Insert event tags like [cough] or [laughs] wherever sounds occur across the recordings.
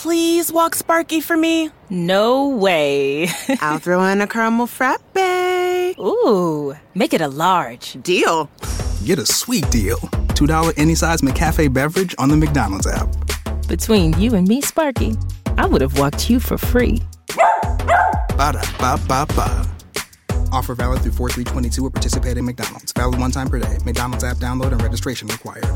please walk Sparky for me? No way. [laughs] I'll throw in a caramel frappe. Ooh, make it a large. Deal. Get a sweet deal. $2 any size McCafe beverage on the McDonald's app. Between you and me, Sparky, I would have walked you for free. Ba da ba ba ba. Offer valid through 4322 at participating McDonald's. Valid one time per day. McDonald's app download and registration required.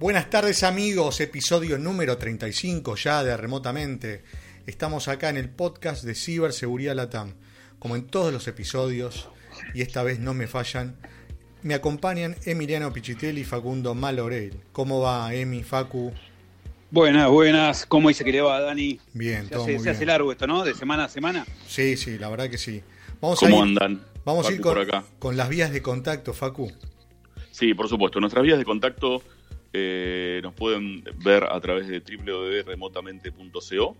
Buenas tardes amigos, episodio número 35 ya de Remotamente. Estamos acá en el podcast de Ciberseguridad Latam. Como en todos los episodios, y esta vez no me fallan, me acompañan Emiliano Pichitelli y Facundo Malorel. ¿Cómo va Emi, Facu? Buenas, buenas. ¿Cómo dice que le va, Dani? Bien, se todo hace, muy se bien. hace largo esto, ¿no? De semana a semana. Sí, sí, la verdad que sí. Vamos ¿Cómo a ir, andan? Vamos a ir con, por acá. con las vías de contacto, Facu. Sí, por supuesto. Nuestras vías de contacto eh, nos pueden ver a través de www.remotamente.co.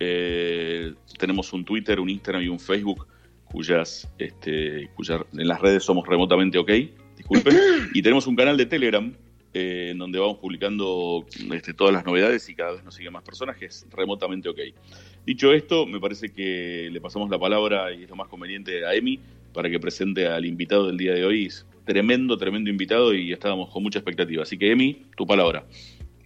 Eh, tenemos un Twitter, un Instagram y un Facebook cuyas, este, cuyas en las redes somos remotamente ok, disculpen. [coughs] y tenemos un canal de Telegram eh, en donde vamos publicando este, todas las novedades y cada vez nos siguen más personas, que es remotamente ok. Dicho esto, me parece que le pasamos la palabra y es lo más conveniente a Emi para que presente al invitado del día de hoy. Tremendo, tremendo invitado y estábamos con mucha expectativa. Así que Emi, tu palabra.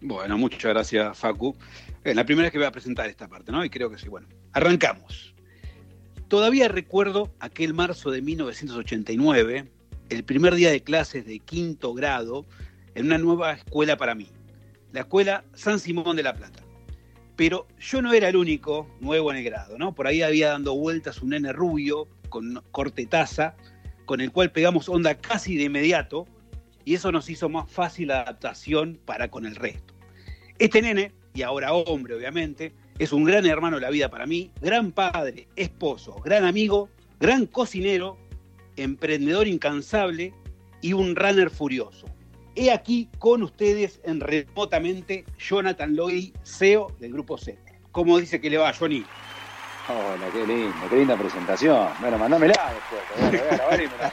Bueno, muchas gracias, Facu. Es la primera vez que voy a presentar esta parte, ¿no? Y creo que sí. Bueno, arrancamos. Todavía recuerdo aquel marzo de 1989, el primer día de clases de quinto grado en una nueva escuela para mí, la escuela San Simón de la Plata. Pero yo no era el único nuevo en el grado, ¿no? Por ahí había dando vueltas un nene rubio con corte taza, con el cual pegamos onda casi de inmediato, y eso nos hizo más fácil la adaptación para con el resto. Este nene, y ahora hombre obviamente, es un gran hermano de la vida para mí, gran padre, esposo, gran amigo, gran cocinero, emprendedor incansable y un runner furioso. He aquí con ustedes en remotamente Jonathan Loy, CEO del Grupo Z. ¿Cómo dice que le va, Johnny? Hola, qué lindo, qué linda presentación. Bueno, mandámela después, voy a- y me la-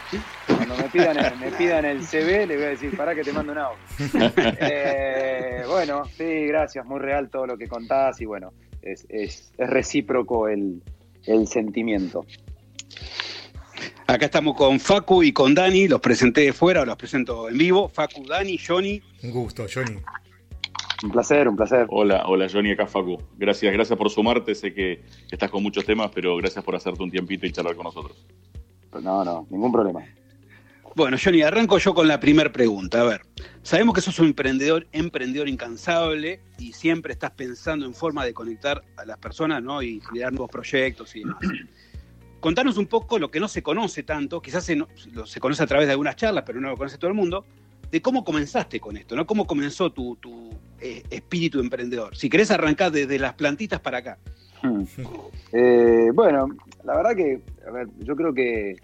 cuando me pidan, el, me pidan el CV le voy a decir, pará que te mando un audio. [laughs] Eh, bueno, sí, gracias, muy real todo lo que contás y bueno, es, es- es recíproco el, el sentimiento. Acá estamos con Facu y con Dani, los presenté de fuera, los presento en vivo. Facu, Dani, Johnny. Un gusto, Johnny. Un placer, un placer. Hola, hola Johnny, acá Facu. Gracias, gracias por sumarte. Sé que estás con muchos temas, pero gracias por hacerte un tiempito y charlar con nosotros. No, no, ningún problema. Bueno, Johnny, arranco yo con la primera pregunta. A ver, sabemos que sos un emprendedor, emprendedor incansable y siempre estás pensando en forma de conectar a las personas ¿no? y crear nuevos proyectos y demás. Contanos un poco lo que no se conoce tanto, quizás se, no- se conoce a través de algunas charlas, pero no lo conoce todo el mundo, de cómo comenzaste con esto, ¿no? ¿Cómo comenzó tu, tu, eh, espíritu emprendedor? Si querés arrancar desde las plantitas para acá. Hmm. Eh, bueno, la verdad que, yo creo que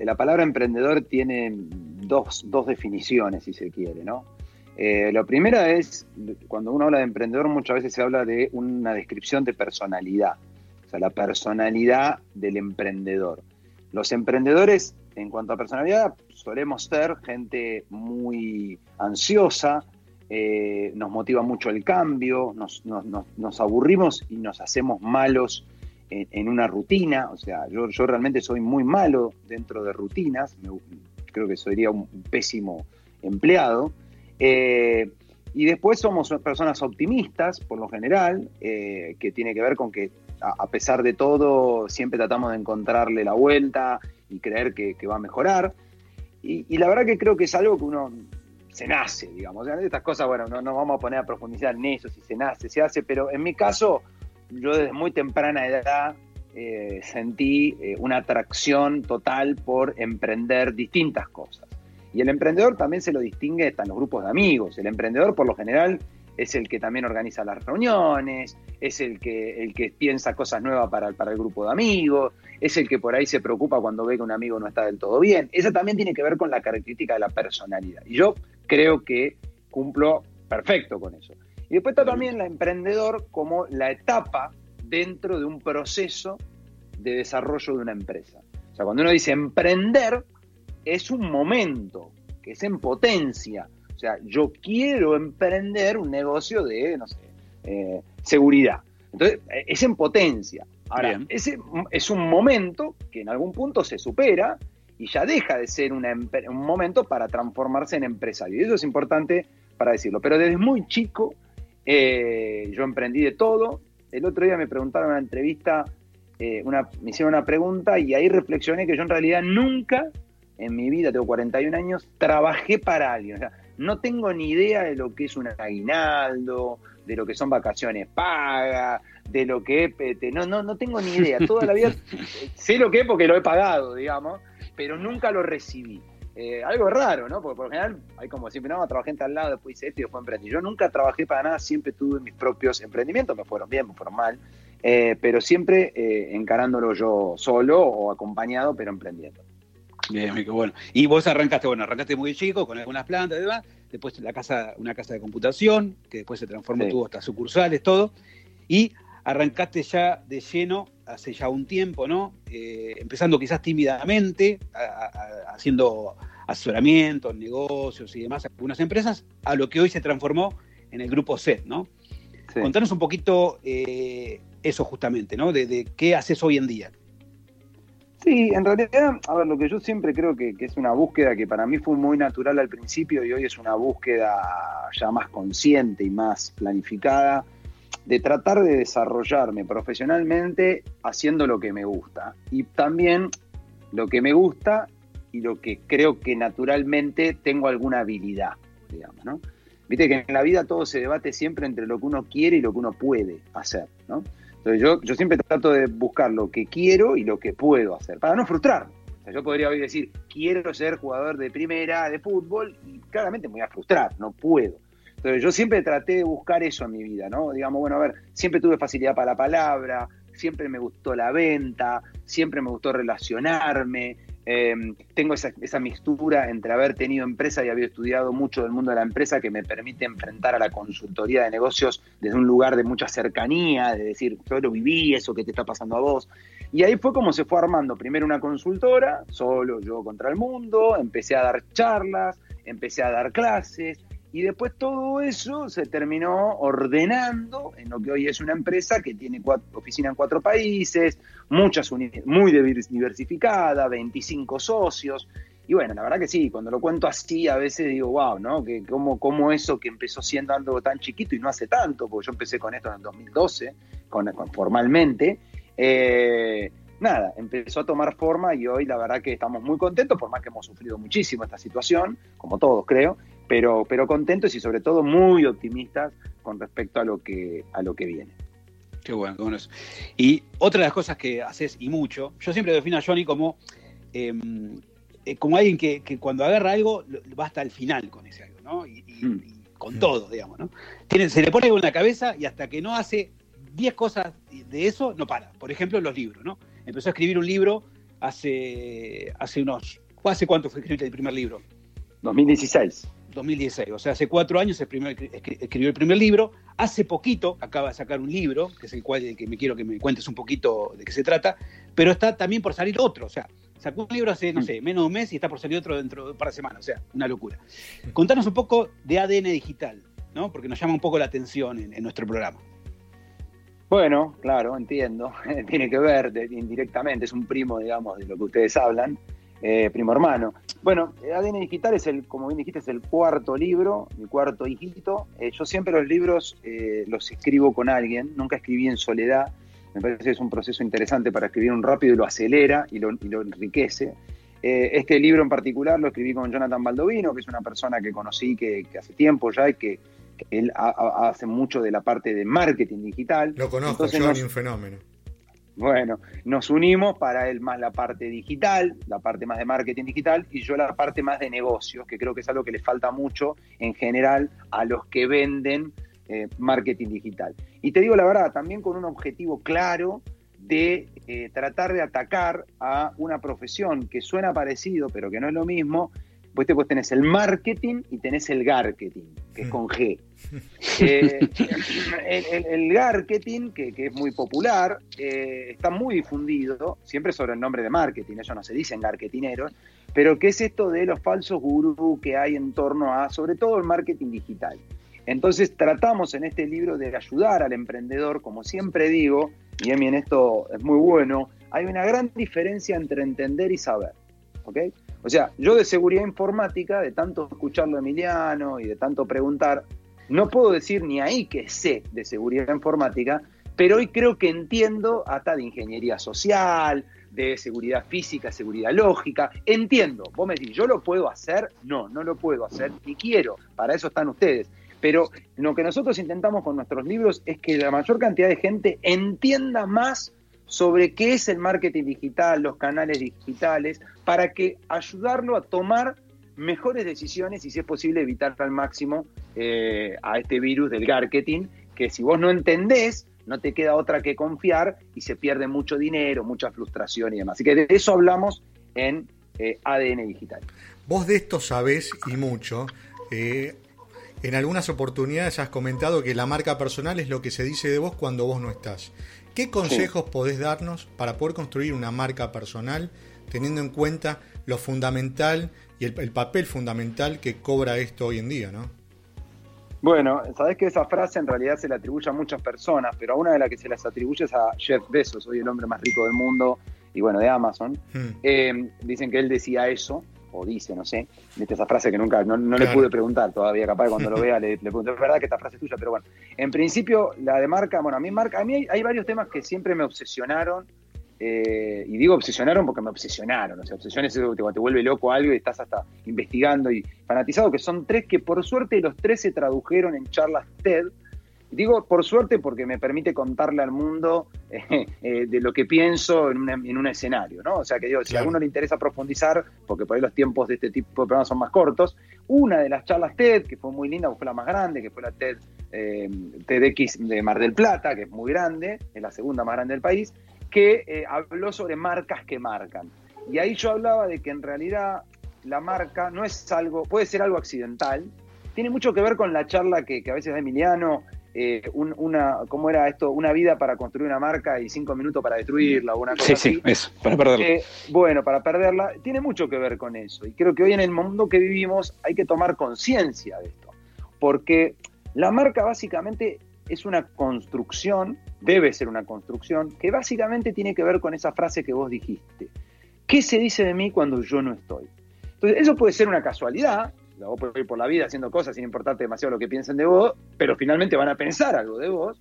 la palabra emprendedor tiene dos, dos definiciones, si se quiere, ¿no? Eh, la primera es, cuando uno habla de emprendedor, muchas veces se habla de una descripción de personalidad, o sea, la personalidad del emprendedor. Los emprendedores, en cuanto a personalidad, solemos ser gente muy ansiosa, eh, nos motiva mucho el cambio, nos, aburrimos y nos hacemos malos en, una rutina. O sea, yo, realmente soy muy malo dentro de rutinas, creo que sería un pésimo empleado. Eh, y después somos personas optimistas, por lo general, eh, que tiene que ver con que a, pesar de todo siempre tratamos de encontrarle la vuelta y creer que va a mejorar. Y, y la verdad que creo que es algo que uno se nace, digamos. Estas cosas, bueno, no nos vamos a poner a profundizar en eso, si se nace, se hace, pero en mi caso, yo desde muy temprana edad eh, sentí eh, una atracción total por emprender distintas cosas. Y el emprendedor también se lo distingue hasta en los grupos de amigos. El emprendedor, por lo general, es el que también organiza las reuniones, es el que, el que piensa cosas nuevas para, para el grupo de amigos, es el que por ahí se preocupa cuando ve que un amigo no está del todo bien. Eso también tiene que ver con la característica de la personalidad. Y yo creo que cumplo perfecto con eso. Y después está también el emprendedor como la etapa dentro de un proceso de desarrollo de una empresa. O sea, cuando uno dice emprender, es un momento, que es en potencia. O sea, yo quiero emprender un negocio de, no sé, eh, seguridad. Entonces, eh, es en potencia. Ahora, ese es un momento que en algún punto se supera y ya deja de ser un momento para transformarse en empresario. Y eso es importante para decirlo. Pero desde muy chico eh, yo emprendí de todo. El otro día me preguntaron en una entrevista, una, me hicieron una pregunta y ahí reflexioné que yo en realidad nunca en mi vida, tengo 41 años, trabajé para alguien. O sea, no tengo ni idea de lo que es un aguinaldo, de lo que son vacaciones pagas, de lo que es... No, no, no tengo ni idea. [laughs] Toda la vida sé lo que es porque lo he pagado, digamos, pero nunca lo recibí. Eh, algo raro, ¿no? Porque por lo general hay como siempre, no, trabajé en tal lado, después hice esto y después emprendí. Yo nunca trabajé para nada, siempre tuve mis propios emprendimientos, me fueron bien, me fueron mal, eh, pero siempre eh, encarándolo yo solo o acompañado, pero emprendiendo. Bien, qué bueno. Y vos arrancaste, bueno, arrancaste muy chico con algunas plantas y demás, después la casa, una casa de computación, que después se transformó, tuvo hasta sucursales, todo, y arrancaste ya de lleno hace ya un tiempo, ¿no? Eh, empezando quizás tímidamente, haciendo asesoramientos, negocios y demás, algunas empresas, a lo que hoy se transformó en el grupo C, ¿no? Contanos un poquito eh, eso justamente, ¿no? de qué haces hoy en día. Sí, en realidad, a ver, lo que yo siempre creo que, es una búsqueda que para mí fue muy natural al principio y hoy es una búsqueda ya más consciente y más planificada de tratar de desarrollarme profesionalmente haciendo lo que me gusta y también lo que me gusta y lo que creo que naturalmente tengo alguna habilidad, digamos, ¿no? Viste que en la vida todo se debate siempre entre lo que uno quiere y lo que uno puede hacer, ¿no? Entonces yo, yo siempre trato de buscar lo que quiero y lo que puedo hacer, para no frustrarme. O sea, yo podría hoy decir, quiero ser jugador de primera de fútbol y claramente me voy a frustrar, no puedo. Entonces yo siempre traté de buscar eso en mi vida, ¿no? Digamos, bueno, a ver, siempre tuve facilidad para la palabra, siempre me gustó la venta, siempre me gustó relacionarme, Em, tengo esa, esa, mixtura entre haber tenido empresa y haber estudiado mucho del mundo de la empresa que me permite enfrentar a la consultoría de negocios desde un lugar de mucha cercanía, de decir, yo lo viví, eso que te está pasando a vos. Y ahí fue como se fue armando. Primero una consultora, solo yo contra el mundo, empecé a dar charlas, empecé a dar clases, y después todo eso se terminó ordenando en lo que hoy es una empresa que tiene oficina en cuatro países, muchas muy diversificada, 25 socios. Y bueno, la verdad que sí, cuando lo cuento así a veces digo, wow, ¿no? Que cómo, cómo eso que empezó siendo algo tan chiquito y no hace tanto, porque yo empecé con esto en el 2012, con, formalmente, eh, nada, empezó a tomar forma y hoy la verdad que estamos muy contentos, por más que hemos sufrido muchísimo esta situación, como todos creo, pero, pero contentos y sobre todo muy optimistas con respecto a lo que, a lo que viene. Qué bueno, qué bueno eso. Y otra de las cosas que haces y mucho, yo siempre defino a Johnny como, em, eh, como alguien que, cuando agarra algo va hasta el final con ese algo, ¿no? Y, mm. con todo, digamos, ¿no? Tiene, se le pone algo en la cabeza y hasta que no hace 10 cosas de eso, no para. Por ejemplo, los libros, ¿no? Empezó a escribir un libro hace, hace unos... ¿Hace cuánto fue escrito el primer libro? 2016. 2016, o sea, hace cuatro años escribió el primer libro. Hace poquito acaba de sacar un libro, que es el cual que me quiero que me cuentes un poquito de qué se trata, pero está también por salir otro, o sea, sacó un libro hace, no mm. sé, menos de un mes y está por salir otro dentro de un par de semanas, o sea, una locura. Contanos un poco de ADN digital, ¿no? Porque nos llama un poco la atención en, nuestro programa. Bueno, claro, entiendo. [laughs] Tiene que ver indirectamente, es un primo, digamos, de lo que ustedes hablan. Eh, primo hermano. Bueno, ADN Digital es el, como bien dijiste, es el cuarto libro, mi cuarto hijito. Eh, yo siempre los libros eh, los escribo con alguien, nunca escribí en soledad. Me parece que es un proceso interesante para escribir un rápido y lo acelera y lo, enriquece. este libro en particular lo escribí con Jonathan Baldovino, que es una persona que conocí que, hace tiempo ya y que, él hace mucho de la parte de marketing digital. Lo conozco, Johnny, un fenómeno. Bueno, nos unimos para él más la parte digital, la parte más de marketing digital y yo la parte más de negocios, que creo que es algo que le falta mucho en general a los que venden eh, marketing digital. Y te digo la verdad, también con un objetivo claro de eh, tratar de atacar a una profesión que suena parecido, pero que no es lo mismo. Pues, pues tenés el marketing y tenés el marketing. que es con G. [laughs] Eh, el, el, marketing, que, que, es muy popular, eh, está muy difundido, siempre sobre el nombre de marketing, ellos no se dicen marketineros, pero ¿qué es esto de los falsos gurús que hay en torno a, sobre todo el marketing digital? Entonces tratamos en este libro de ayudar al emprendedor, como siempre digo, y a mí en esto es muy bueno, hay una gran diferencia entre entender y saber. ¿ok? O sea, yo de seguridad informática, de tanto escucharlo a Emiliano y de tanto preguntar, no puedo decir ni ahí que sé de seguridad informática, pero hoy creo que entiendo hasta de ingeniería social, de seguridad física, seguridad lógica. Entiendo, vos me decís, ¿yo lo puedo hacer? No, no lo puedo hacer, ni quiero, para eso están ustedes. Pero lo que nosotros intentamos con nuestros libros es que la mayor cantidad de gente entienda más sobre qué es el marketing digital, los canales digitales, para que ayudarlo a tomar mejores decisiones y si es posible evitar al máximo eh, a este virus del marketing, que si vos no entendés, no te queda otra que confiar y se pierde mucho dinero, mucha frustración y demás. Así que de eso hablamos en eh, ADN Digital. Vos de esto sabés y mucho. Eh, en algunas oportunidades has comentado que la marca personal es lo que se dice de vos cuando vos no estás. ¿Qué consejos podés darnos para poder construir una marca personal teniendo en cuenta lo fundamental y el, el papel fundamental que cobra esto hoy en día, ¿no? Bueno, sabes que esa frase en realidad se le atribuye a muchas personas, pero a una de las que se las atribuye es a Jeff Bezos, hoy el hombre más rico del mundo y bueno, de Amazon. Hmm. Eh, dicen que él decía eso, o dice, no sé, viste esa frase que nunca, no, le pude preguntar todavía, capaz cuando lo vea le, le pregunto, es verdad que esta frase es tuya, pero bueno, en principio la de marca, bueno, a mí marca, a mí hay varios temas que siempre me obsesionaron eh, y digo obsesionaron porque me obsesionaron. O sea, obsesión es eso que te, vuelve loco algo y estás hasta investigando y fanatizado, que son tres que por suerte los tres se tradujeron en charlas TED. Digo por suerte porque me permite contarle al mundo [laughs] eh, eh, de lo que pienso en, en, un escenario, ¿no? O sea que digo, si a alguno le interesa profundizar, porque por ahí los tiempos de este tipo de programas son más cortos, una de las charlas TED, que fue muy linda, fue la más grande, que fue la TED TEDx de Mar del Plata, que es muy grande, es la segunda más grande del país, que eh, habló sobre marcas que marcan. Y ahí yo hablaba de que en realidad la marca no es algo, puede ser algo accidental, tiene mucho que ver con la charla que, a veces da Emiliano, eh, una, ¿cómo era esto? Una vida para construir una marca y cinco minutos para destruirla, o una cosa sí, Sí, eso, para perderla. Eh, bueno, para perderla, tiene mucho que ver con eso. Y creo que hoy en el mundo que vivimos hay que tomar conciencia de esto. Porque la marca básicamente es una construcción, debe ser una construcción, que básicamente tiene que ver con esa frase que vos dijiste. ¿Qué se dice de mí cuando yo no estoy? Entonces, eso puede ser una casualidad, vos podés ir por la vida haciendo cosas sin importarte demasiado lo que piensen de vos, pero finalmente van a pensar algo de vos,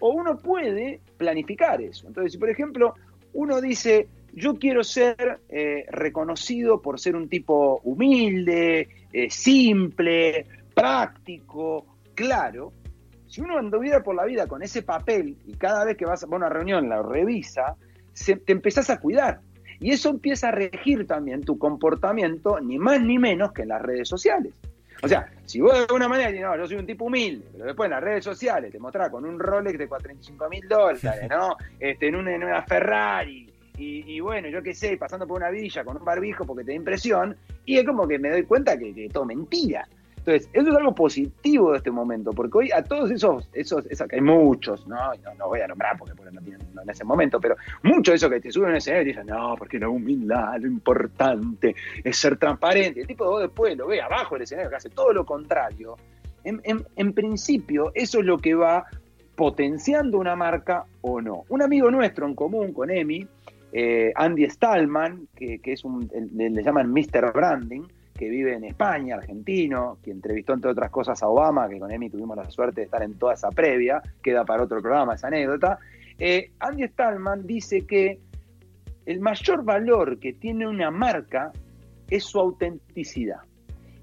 o uno puede planificar eso. Entonces, si por ejemplo uno dice, yo quiero ser eh, reconocido por ser un tipo humilde, eh, simple, práctico, claro, si uno anduviera por la vida con ese papel y cada vez que vas a una reunión la revisa, te empezás a cuidar. Y eso empieza a regir también tu comportamiento, ni más ni menos que en las redes sociales. O sea, si vos de alguna manera dices, no, yo soy un tipo humilde, pero después en las redes sociales te mostrás con un Rolex de 45 mil dólares, ¿no? [laughs] Este, en, una, Ferrari, y, bueno, yo qué sé, pasando por una villa con un barbijo porque te da impresión, y es como que me doy cuenta que, que todo mentira. Entonces, eso es algo positivo de este momento, porque hoy a todos esos, esos, esos hay muchos, ¿no? ¿no? voy a nombrar porque, no tienen en ese momento, pero muchos de esos que te suben en ese escenario y dicen, no, porque la humildad, lo importante es ser transparente. El tipo de vos después lo ve abajo del escenario que hace todo lo contrario. En, principio, eso es lo que va potenciando una marca o no. Un amigo nuestro en común con Emi, eh, Andy Stallman, que, que es un, le llaman Mr. Branding, que vive en España, argentino, que entrevistó entre otras cosas a Obama, que con Emi tuvimos la suerte de estar en toda esa previa, queda para otro programa esa anécdota. Eh, Andy Stallman dice que el mayor valor que tiene una marca es su autenticidad.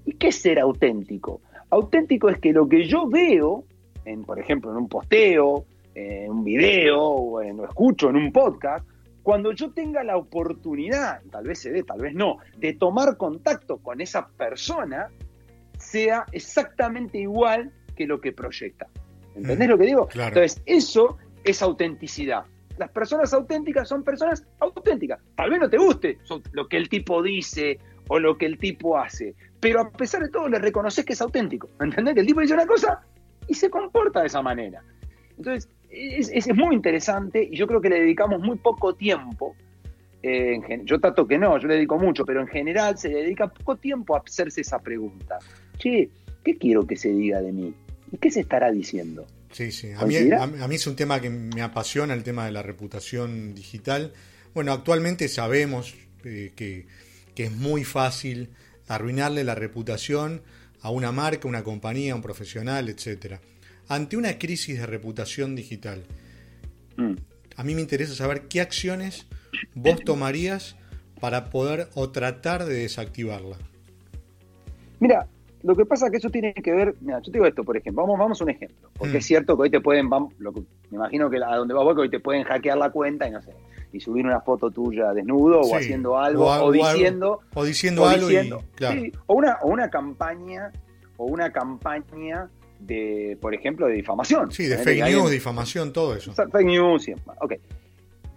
¿Y qué es ser auténtico? Auténtico es que lo que yo veo, en, por ejemplo, en un posteo, en un video, o en, lo escucho en un podcast, cuando yo tenga la oportunidad, tal vez se dé, tal vez no, de tomar contacto con esa persona, sea exactamente igual que lo que proyecta. ¿Entendés lo que digo? Entonces, eso es autenticidad. Las personas auténticas son personas auténticas. Tal vez no te guste lo que el tipo dice o lo que el tipo hace. Pero a pesar de todo le reconoces que es auténtico. ¿Entendés? Que el tipo dice una cosa y se comporta de esa manera. Entonces, es, es muy interesante y yo creo que le dedicamos muy poco tiempo. eh, yo trato que no, yo le dedico mucho, pero en general se le dedica poco tiempo a hacerse esa pregunta. Che, ¿qué quiero que se diga de mí? ¿Y qué se estará diciendo? Sí, sí. A mí, a, mí- a mí es un tema que me apasiona, el tema de la reputación digital. Bueno, actualmente sabemos eh, que, que es muy fácil arruinarle la reputación a una marca, una compañía, un profesional, etcétera. Ante una crisis de reputación digital, Mm. a mí me interesa saber qué acciones vos tomarías para poder o tratar de desactivarla. Mira, lo que pasa es que eso tiene que ver, mira, yo te digo esto, por ejemplo, vamos, vamos a un ejemplo, porque Mm. es cierto que hoy te pueden, vamos, lo que- me imagino que a donde vas vos, que hoy te pueden hackear la cuenta y no sé, y subir una foto tuya desnudo Sí, o haciendo algo, o diciendo, O diciendo algo diciendo, y. Claro. sí, o una, o una campaña, o una campaña de, por ejemplo, de difamación. Sí, de fake news, difamación, todo eso. Fake news demás. Ok.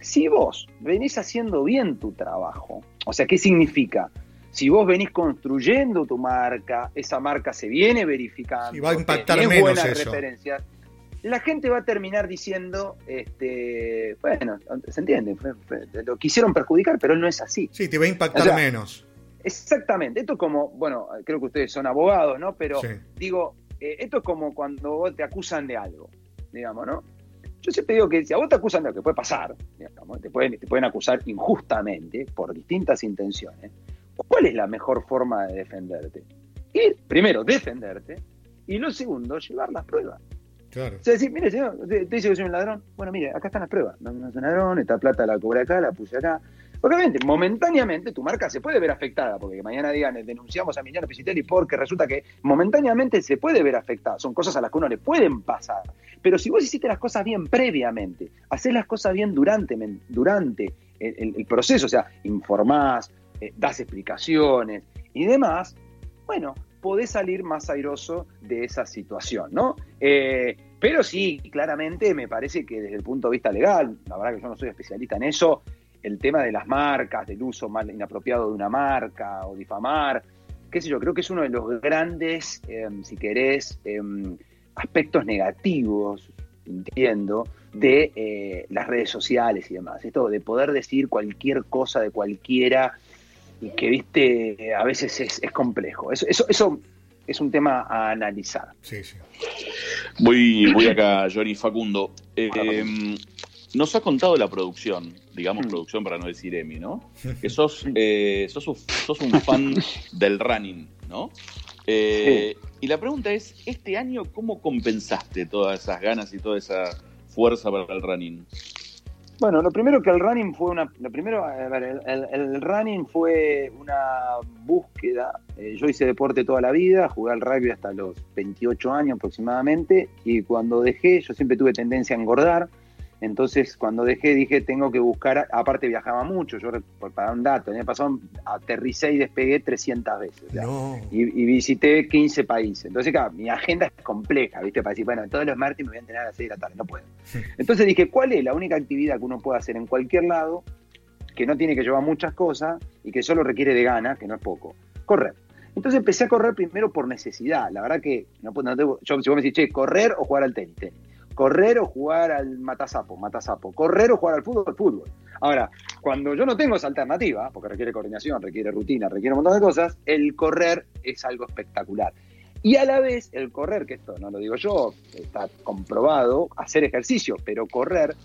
Si vos venís haciendo bien tu trabajo, o sea, ¿qué significa? Si vos venís construyendo tu marca, esa marca se viene verificando, Y va a impactar menos buenas eso. referencias, la gente va a terminar diciendo, este, bueno, se entiende, lo quisieron perjudicar, pero no es así. Sí, te va a impactar O sea, menos. Exactamente, esto es como, bueno, creo que ustedes son abogados, ¿no? Pero Sí. digo, eh, esto es como cuando vos te acusan de algo, digamos, ¿no? Yo siempre digo que si a vos te acusan de algo que puede pasar, digamos, te pueden, te pueden acusar injustamente por distintas intenciones, ¿cuál es la mejor forma de defenderte? Ir, primero, defenderte, y lo segundo, llevar las pruebas. Claro. O sea, decir, mire, señor, usted dice que soy un ladrón. Bueno, mire, acá están las pruebas. No, no soy un ladrón, esta plata la cobré acá, la puse acá. Obviamente, momentáneamente tu marca se puede ver afectada, porque mañana digan, eh, denunciamos a Emiliano Pisitelli porque resulta que momentáneamente se puede ver afectada. Son cosas a las que uno le pueden pasar. Pero si vos hiciste las cosas bien previamente, haces las cosas bien durante, durante el proceso, o sea, informás, eh, das explicaciones y demás, bueno, podés salir más airoso de esa situación, ¿no? Eh, pero sí, claramente me parece que desde el punto de vista legal, la verdad que yo no soy especialista en eso, el tema de las marcas, del uso mal inapropiado de una marca o difamar, qué sé yo, creo que es uno de los grandes, eh, si querés, eh, aspectos negativos, entiendo, de eh, las redes sociales y demás. Esto de poder decir cualquier cosa de cualquiera y que, viste, a veces es, es complejo. Eso, eso, eso es un tema a analizar. Sí, sí. Voy, voy acá, Johnny Facundo. Eh, nos has contado la producción, digamos Mm. producción para no decir Emi, ¿no? [laughs] Que sos, eh, sos, un, sos un fan [laughs] del running, ¿no? Eh, Y la pregunta es, ¿este año cómo compensaste todas esas ganas y toda esa fuerza para el running? Bueno, lo primero que el running fue una. Lo primero, a ver, el, el- el running fue una búsqueda. Eh, yo hice deporte toda la vida, jugué al rugby hasta los 28 años aproximadamente, y cuando dejé, yo siempre tuve tendencia a engordar. Entonces, cuando dejé, dije, tengo que buscar. Aparte, viajaba mucho. Yo, para un dato, el año pasado aterricé y despegué 300 veces. No. y, y visité 15 países. Entonces, claro, mi agenda es compleja, ¿viste? Para decir, bueno, todos los martes me voy a entrenar a las 6 de la tarde, no puedo. Entonces dije, ¿cuál es la única actividad que uno puede hacer en cualquier lado, que no tiene que llevar muchas cosas y que solo requiere de ganas, que no es poco? Correr. Entonces empecé a correr primero por necesidad. La verdad que, no, puedo- no tengo- yo, si vos me decís, che, correr o jugar al tenis, tenis. Correr o jugar al matasapo, matasapo. Correr o jugar al fútbol, fútbol. Ahora, cuando yo no tengo esa alternativa, porque requiere coordinación, requiere rutina, requiere un montón de cosas, el correr es algo espectacular. Y a la vez, el correr, que esto no lo digo yo, está comprobado, hacer ejercicio, pero correr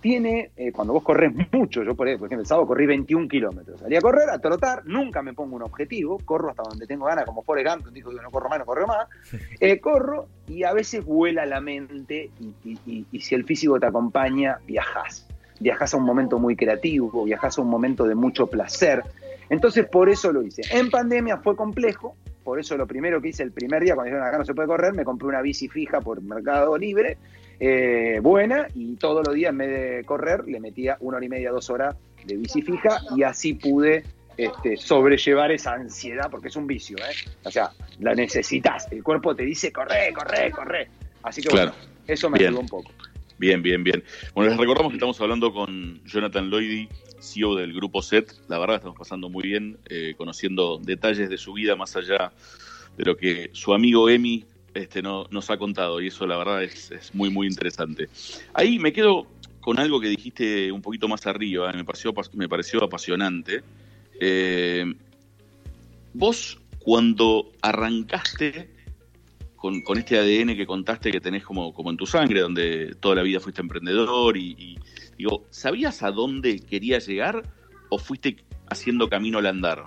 tiene, eh, cuando vos corres mucho, yo por ejemplo el sábado corrí 21 kilómetros, salí a correr, a trotar, nunca me pongo un objetivo, corro hasta donde tengo ganas, como Forrest Gump, que dijo que no corro más, no corro más, [laughs] eh, corro y a veces vuela la mente y, y- y- y si el físico te acompaña, viajás. Viajás a un momento muy creativo, viajás a un momento de mucho placer. Entonces por eso lo hice. En pandemia fue complejo, por eso lo primero que hice el primer día, cuando dijeron acá no se puede correr, me compré una bici fija por Mercado Libre, eh, buena, y todos los días en vez de correr le metía una hora y media, dos horas de bici fija y así pude este, sobrellevar esa ansiedad, porque es un vicio, ¿eh? O sea, la necesitas, el cuerpo te dice corre, corre, corre. Así que Claro. bueno, eso me Bien. ayudó un poco. Bien, bien, bien. Bueno, les recordamos que estamos hablando con Jonathan Lloydy, CEO del grupo SET. La verdad estamos pasando muy bien, eh, conociendo detalles de su vida más allá de lo que su amigo Emi este, no, nos ha contado y eso la verdad es, muy, muy interesante. Ahí me quedo con algo que dijiste un poquito más arriba, me pareció, me pareció apasionante. Eh, vos cuando arrancaste con, con, este ADN que contaste que tenés como, como en tu sangre, donde toda la vida fuiste emprendedor y, y digo, ¿sabías a dónde querías llegar o fuiste haciendo camino al andar?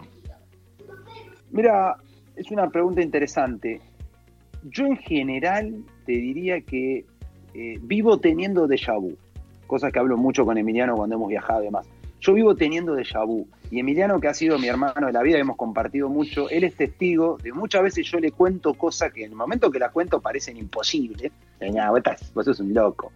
Mira, es una pregunta interesante. Yo en general te diría que eh, vivo teniendo déjà vu, cosas que hablo mucho con Emiliano cuando hemos viajado y demás. Yo vivo teniendo déjà vu. Y Emiliano, que ha sido mi hermano de la vida, hemos compartido mucho, él es testigo de muchas veces yo le cuento cosas que en el momento que las cuento parecen imposibles. vos sos un loco.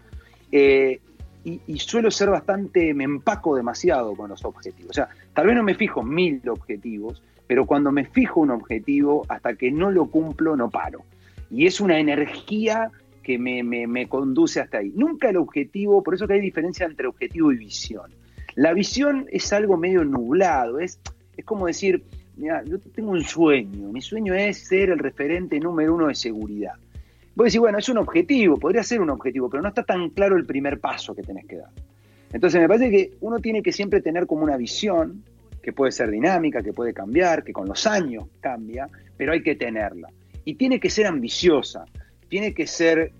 Eh, y, y, suelo ser bastante, me empaco demasiado con los objetivos. O sea, tal vez no me fijo mil objetivos, pero cuando me fijo un objetivo, hasta que no lo cumplo, no paro. Y es una energía que me, me, me conduce hasta ahí. Nunca el objetivo, por eso que hay diferencia entre objetivo y visión. La visión es algo medio nublado, es, es como decir, mira, yo tengo un sueño, mi sueño es ser el referente número uno de seguridad. Vos decís, bueno, es un objetivo, podría ser un objetivo, pero no está tan claro el primer paso que tenés que dar. Entonces me parece que uno tiene que siempre tener como una visión, que puede ser dinámica, que puede cambiar, que con los años cambia, pero hay que tenerla. Y tiene que ser ambiciosa, tiene que ser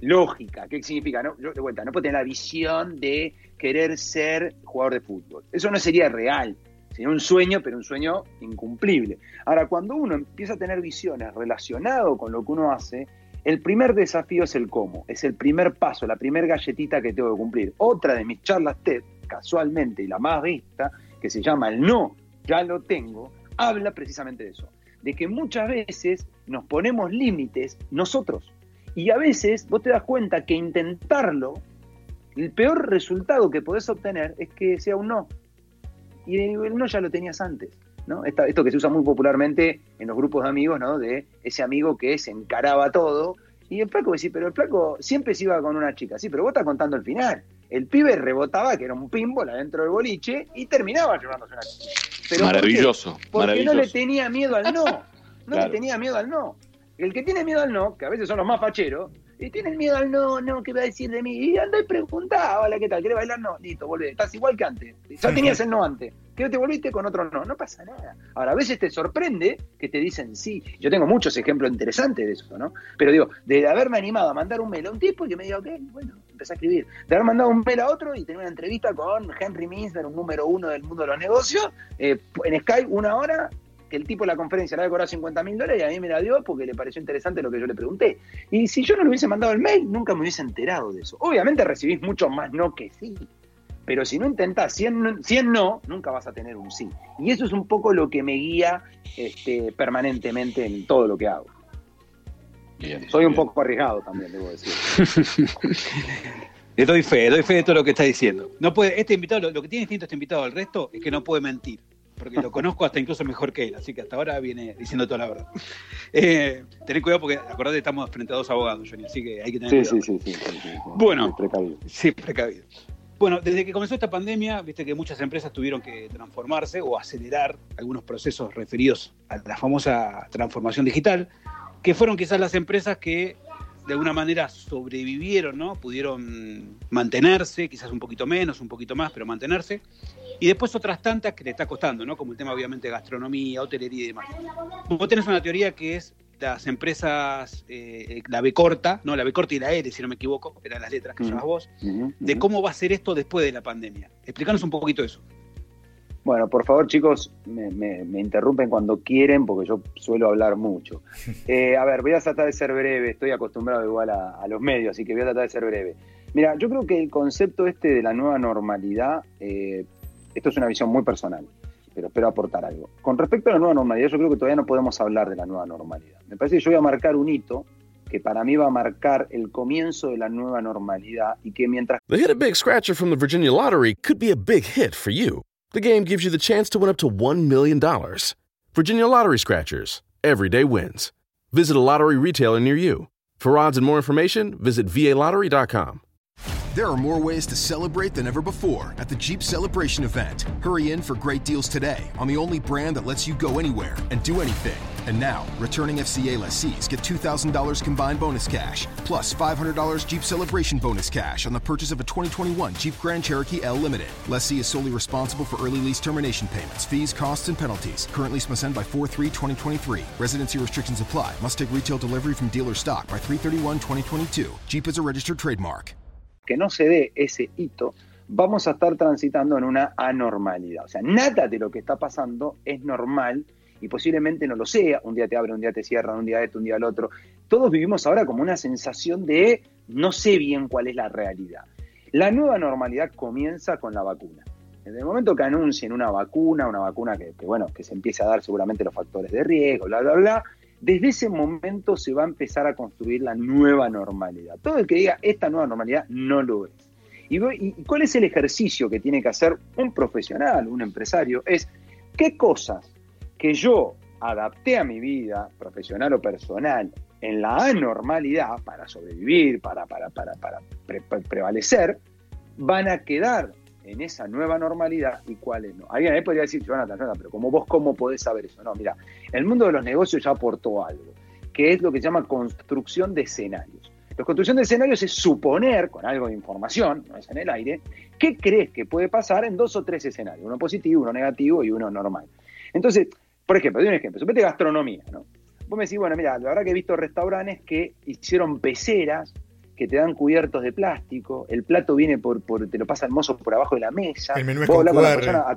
lógica. ¿Qué significa? No, de vuelta, no puede tener la visión de querer ser jugador de fútbol. Eso no sería real. Sería un sueño, pero un sueño incumplible. Ahora, cuando uno empieza a tener visiones relacionadas con lo que uno hace, el primer desafío es el cómo, es el primer paso, la primera galletita que tengo que cumplir. Otra de mis charlas TED, casualmente, y la más vista, que se llama El no, ya lo tengo, habla precisamente de eso. De que muchas veces nos ponemos límites nosotros. Y a veces vos te das cuenta que intentarlo, el peor resultado que podés obtener es que sea un no. Y el no ya lo tenías antes. ¿no? Esto que se usa muy popularmente en los grupos de amigos, ¿no? De ese amigo que se encaraba todo. Y el flaco decía, pero el flaco siempre se iba con una chica. Sí, pero vos estás contando el final. El pibe rebotaba, que era un pinball adentro del boliche, y terminaba llevándose una chica. Pero maravilloso. Porque maravilloso. no le tenía miedo al no. No claro. le tenía miedo al no. El que tiene miedo al no, que a veces son los más facheros, y tienen miedo al no, no, ¿qué va a decir de mí? Y anda y pregunta, hola, ¿qué tal? ¿Querés bailar? No, listo, volvé. Estás igual que antes. Ya tenías el no antes. ¿Qué te volviste con otro no? No pasa nada. Ahora, a veces te sorprende que te dicen sí. Yo tengo muchos ejemplos interesantes de eso, ¿no? Pero digo, de haberme animado a mandar un mail a un tipo y que me diga, ok, bueno, empecé a escribir. De haber mandado un mail a otro y tener una entrevista con Henry Minsner, un número uno del mundo de los negocios, eh, en Skype, una hora, que el tipo de la conferencia le había cobrado 50 mil dólares y a mí me la dio porque le pareció interesante lo que yo le pregunté. Y si yo no le hubiese mandado el mail, nunca me hubiese enterado de eso. Obviamente recibís mucho más no que sí. Pero si no intentás 100, 100 no, nunca vas a tener un sí. Y eso es un poco lo que me guía este, permanentemente en todo lo que hago. Bien, Soy un poco arriesgado también, debo decir. Le doy fe, doy fe de todo lo que está diciendo. No puede, este invitado, lo, lo que tiene distinto este invitado al resto es que no puede mentir. Porque lo conozco hasta incluso mejor que él, así que hasta ahora viene diciendo toda la verdad. Eh, tened cuidado porque acordate estamos frente a dos abogados, Johnny, así que hay que tener Sí, cuidado. sí, sí, sí, sí, sí, sí. Bueno. Precavido. Sí, precavido. Bueno, desde que comenzó esta pandemia, viste que muchas empresas tuvieron que transformarse o acelerar algunos procesos referidos a la famosa transformación digital, que fueron quizás las empresas que de alguna manera sobrevivieron, ¿no? Pudieron mantenerse, quizás un poquito menos, un poquito más, pero mantenerse. Y después otras tantas que le está costando, ¿no? Como el tema obviamente de gastronomía, hotelería y demás. Vos tenés una teoría que es las empresas, eh, la B corta, no, la B corta y la L, si no me equivoco, eran las letras que Ujú. llamás vos, Ujú, de cómo va a ser esto después de la pandemia. Explícanos un poquito eso. Bueno, por favor, chicos, me, me- me interrumpen cuando quieren, porque yo suelo hablar mucho. [laughs] Eh, a ver, voy a tratar de ser breve, estoy acostumbrado igual a, a los medios, así que voy a tratar de ser breve. Mira, yo creo que el concepto este de la nueva normalidad, eh, esto es una visión muy personal, pero espero aportar algo. Con respecto a la nueva normalidad, yo creo que todavía no podemos hablar de la nueva normalidad. Me parece que yo voy a marcar un hito que para mí va a marcar el comienzo de la nueva normalidad y que mientras The Hit a Big Scratcher from the Virginia Lottery could be a big hit for you. The game gives you the chance to win up to $1 million. Virginia Lottery Scratchers. Everyday wins. Visit a lottery retailer near you. For odds and more information, visit VALottery.com. There are more ways to celebrate than ever before at the Jeep Celebration event. Hurry in for great deals today on the only brand that lets you go anywhere and do anything. And now, returning FCA lessees get $2,000 combined bonus cash, plus $500 Jeep Celebration bonus cash on the purchase of a 2021 Jeep Grand Cherokee L Limited. Lessee is solely responsible for early lease termination payments, fees, costs, and penalties. Current lease must end by 4 3 2023. Residency restrictions apply. Must take retail delivery from dealer stock by 331 2022. Jeep is a registered trademark. Que no se dé ese hito, vamos a estar transitando en una anormalidad. O sea, nada de lo que está pasando es normal y posiblemente no lo sea. Un día te abren, un día te cierran, un día esto, un día el otro. Todos vivimos ahora como una sensación de no sé bien cuál es la realidad. La nueva normalidad comienza con la vacuna. Desde el momento que anuncien una vacuna, una vacuna que, que, bueno, que se empiece a dar seguramente los factores de riesgo, bla, bla, bla, desde ese momento se va a empezar a construir la nueva normalidad. Todo el que diga esta nueva normalidad no lo es. ¿Y, cuál es el ejercicio que tiene que hacer un profesional, un empresario? Es qué cosas que yo adapté a mi vida, profesional o personal, en la anormalidad para sobrevivir, para, para, para, para pre pre prevalecer, van a quedar en esa nueva normalidad y cuáles no. Alguien ahí podría decir, Jonathan, Jonathan, pero como vos, ¿cómo podés saber eso? No, mira, el mundo de los negocios ya aportó algo, que es lo que se llama construcción de escenarios. La construcción de escenarios es suponer, con algo de información, no es en el aire, qué crees que puede pasar en dos o tres escenarios, uno positivo, uno negativo y uno normal. Entonces, por ejemplo, doy un ejemplo, supete gastronomía, ¿no? Vos me decís, bueno, mira, la verdad que he visto restaurantes que hicieron peceras que te dan cubiertos de plástico, el plato viene por, por te lo pasa el mozo por abajo de la mesa. El menú es con, con la persona a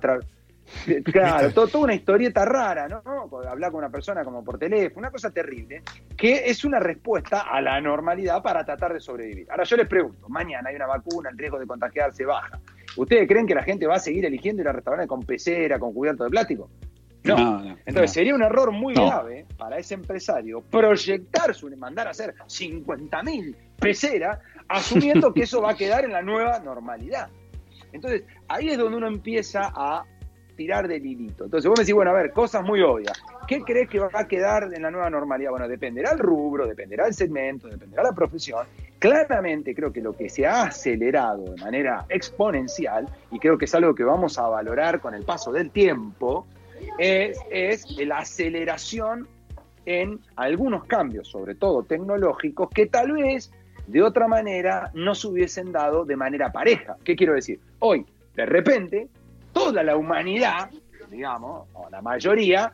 [laughs] Claro, todo, toda una historieta rara, ¿no? Hablar con una persona como por teléfono, una cosa terrible, que es una respuesta a la normalidad para tratar de sobrevivir. Ahora yo les pregunto, mañana hay una vacuna, el riesgo de contagiarse baja. ¿Ustedes creen que la gente va a seguir eligiendo ir a restaurantes con pecera, con cubierto de plástico? No. no, no Entonces no. sería un error muy grave para ese empresario proyectar su, mandar a hacer 50 mil peceras, asumiendo que eso va a [laughs] quedar en la nueva normalidad. Entonces, ahí es donde uno empieza a tirar del hilito. Entonces vos me decís, bueno, a ver, cosas muy obvias. ¿Qué crees que va a quedar en la nueva normalidad? Bueno, dependerá el rubro, dependerá el segmento, dependerá la profesión. Claramente creo que lo que se ha acelerado de manera exponencial, y creo que es algo que vamos a valorar con el paso del tiempo, es, es la aceleración en algunos cambios, sobre todo tecnológicos, que tal vez de otra manera no se hubiesen dado de manera pareja. ¿Qué quiero decir? Hoy, de repente, toda la humanidad, digamos, o la mayoría,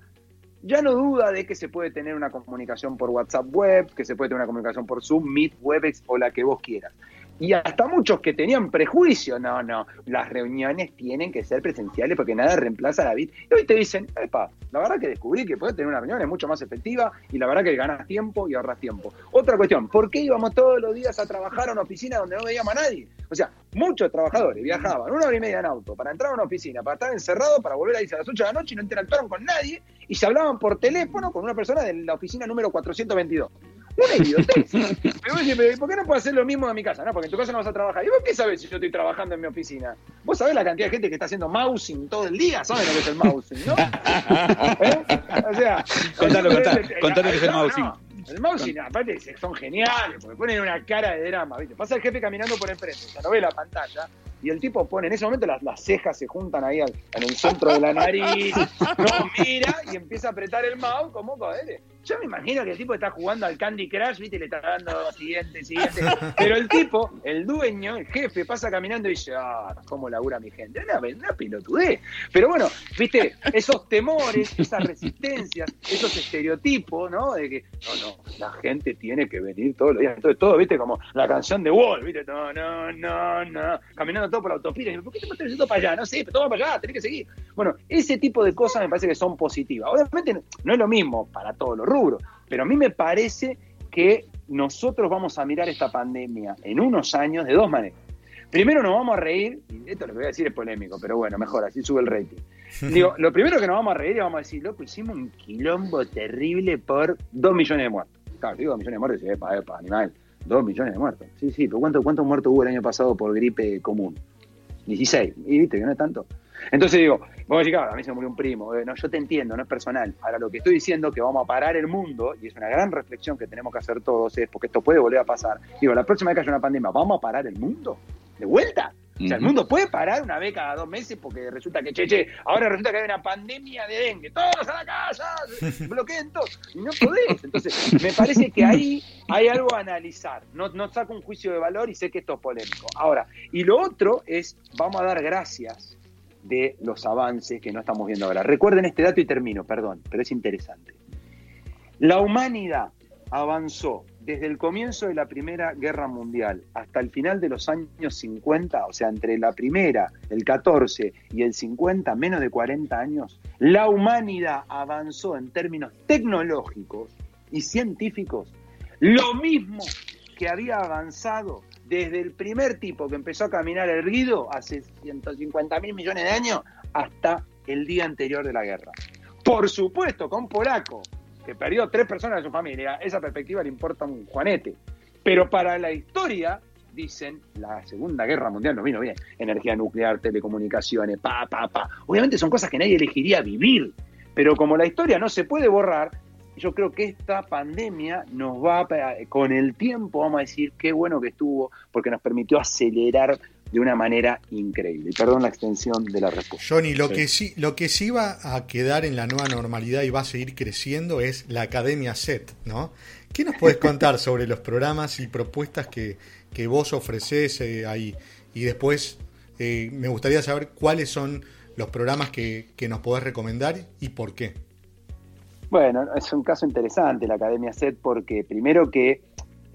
ya no duda de que se puede tener una comunicación por WhatsApp web, que se puede tener una comunicación por Zoom, Meet, Webex o la que vos quieras. Y hasta muchos que tenían prejuicio, no, no, las reuniones tienen que ser presenciales porque nada reemplaza la vida. Y hoy te dicen, epa, la verdad que descubrí que puedes tener una reunión es mucho más efectiva y la verdad que ganas tiempo y ahorras tiempo. Otra cuestión, ¿por qué íbamos todos los días a trabajar a una oficina donde no veíamos a nadie? O sea, muchos trabajadores viajaban una hora y media en auto para entrar a una oficina, para estar encerrado, para volver a irse a las 8 de la noche y no interactuaron con nadie y se hablaban por teléfono con una persona de la oficina número 422. Una idiotez. [laughs] Pero ¿por qué no puedo hacer lo mismo en mi casa? No, porque en tu casa no vas a trabajar. ¿Y vos qué sabés si yo estoy trabajando en mi oficina? Vos sabés la cantidad de gente que está haciendo mousing todo el día, ¿sabes lo que es el mousing, no? [laughs] ¿Eh? O sea, contalo, contalo, contalo que es el mousing. No, el mousing, aparte, son geniales, porque ponen una cara de drama, ¿viste? Pasa el jefe caminando por enfrente, o sea, no ve la pantalla, y el tipo pone, en ese momento las, las cejas se juntan ahí al, en el centro de la nariz, no mira y empieza a apretar el mouse como joder. Yo me imagino que el tipo está jugando al Candy Crush, viste, le está dando siguiente, siguiente. Pero el tipo, el dueño, el jefe, pasa caminando y dice, ah, cómo labura mi gente. Una, una pilotudez. Pero bueno, viste, esos temores, esas resistencias, esos estereotipos, ¿no? De que, no, no, la gente tiene que venir todos los días. Entonces todo, viste, como la canción de Wall, viste, no, no, no, no, caminando todo por la autopista. ¿Por qué te estás yendo para allá? No sé, pero toma para allá, tenés que seguir. Bueno, ese tipo de cosas me parece que son positivas. Obviamente no es lo mismo para todos los rubro. Pero a mí me parece que nosotros vamos a mirar esta pandemia en unos años de dos maneras. Primero nos vamos a reír, y esto lo que voy a decir es polémico, pero bueno, mejor, así sube el rating. [laughs] Digo, lo primero que nos vamos a reír y vamos a decir, loco, hicimos un quilombo terrible por dos millones de muertos. Claro, digo dos millones de muertos, y epa, epa, animal, dos millones de muertos. Sí, sí, pero ¿cuántos cuánto muertos hubo el año pasado por gripe común? 16, y viste que no es tanto. Entonces digo, vos decís, claro, a mí se me murió un primo. Eh, no, yo te entiendo, no es personal. Ahora, lo que estoy diciendo que vamos a parar el mundo, y es una gran reflexión que tenemos que hacer todos, es porque esto puede volver a pasar. Digo, la próxima vez que haya una pandemia, ¿vamos a parar el mundo? de vuelta. O sea, el mundo puede parar una vez cada dos meses porque resulta que, che, che, ahora resulta que hay una pandemia de dengue. Todos a la casa, [laughs] bloqueen todo. Y no podés. Entonces, me parece que ahí hay algo a analizar. No, no saco un juicio de valor y sé que esto es polémico. Ahora, y lo otro es, vamos a dar gracias de los avances que no estamos viendo ahora. Recuerden este dato y termino, perdón, pero es interesante. La humanidad avanzó desde el comienzo de la Primera Guerra Mundial hasta el final de los años 50, o sea, entre la primera, el 14 y el 50, menos de 40 años, la humanidad avanzó en términos tecnológicos y científicos lo mismo que había avanzado desde el primer tipo que empezó a caminar erguido hace 150 mil millones de años hasta el día anterior de la guerra. Por supuesto, con polaco, que perdió tres personas de su familia, esa perspectiva le importa un juanete. Pero para la historia, dicen, la Segunda Guerra Mundial nos vino bien. Energía nuclear, telecomunicaciones, pa, pa, pa. Obviamente son cosas que nadie elegiría vivir. Pero como la historia no se puede borrar, yo creo que esta pandemia nos va, con el tiempo, vamos a decir, qué bueno que estuvo, porque nos permitió acelerar de una manera increíble. Perdón la extensión de la respuesta. Johnny, lo que sí, lo que sí va a quedar en la nueva normalidad y va a seguir creciendo es la Academia SET, ¿no? ¿Qué nos puedes [laughs] contar sobre los programas y propuestas que, que vos ofreces eh, ahí? Y después eh, me gustaría saber cuáles son los programas que, que nos podés recomendar y por qué. Bueno, es un caso interesante la Academia SET porque primero que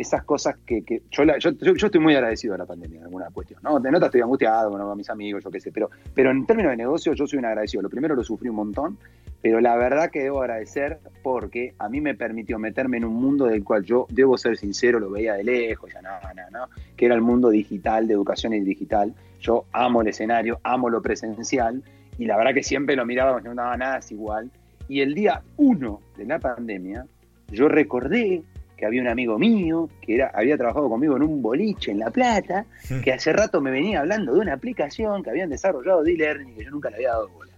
esas cosas que, que yo, yo, yo, estoy muy agradecido a la pandemia en alguna cuestión. No, de nota estoy angustiado, bueno, con mis amigos, yo qué sé, pero, pero en términos de negocio yo soy un agradecido. Lo primero lo sufrí un montón, pero la verdad que debo agradecer porque a mí me permitió meterme en un mundo del cual yo, debo ser sincero, lo veía de lejos, ya no, no, no, que era el mundo digital, de educación y digital. Yo amo el escenario, amo lo presencial y la verdad que siempre lo miraba no, nada, nada es igual. Y el día uno de la pandemia, yo recordé que había un amigo mío que era, había trabajado conmigo en un boliche en La Plata, que hace rato me venía hablando de una aplicación que habían desarrollado de learning y que yo nunca le había dado bola.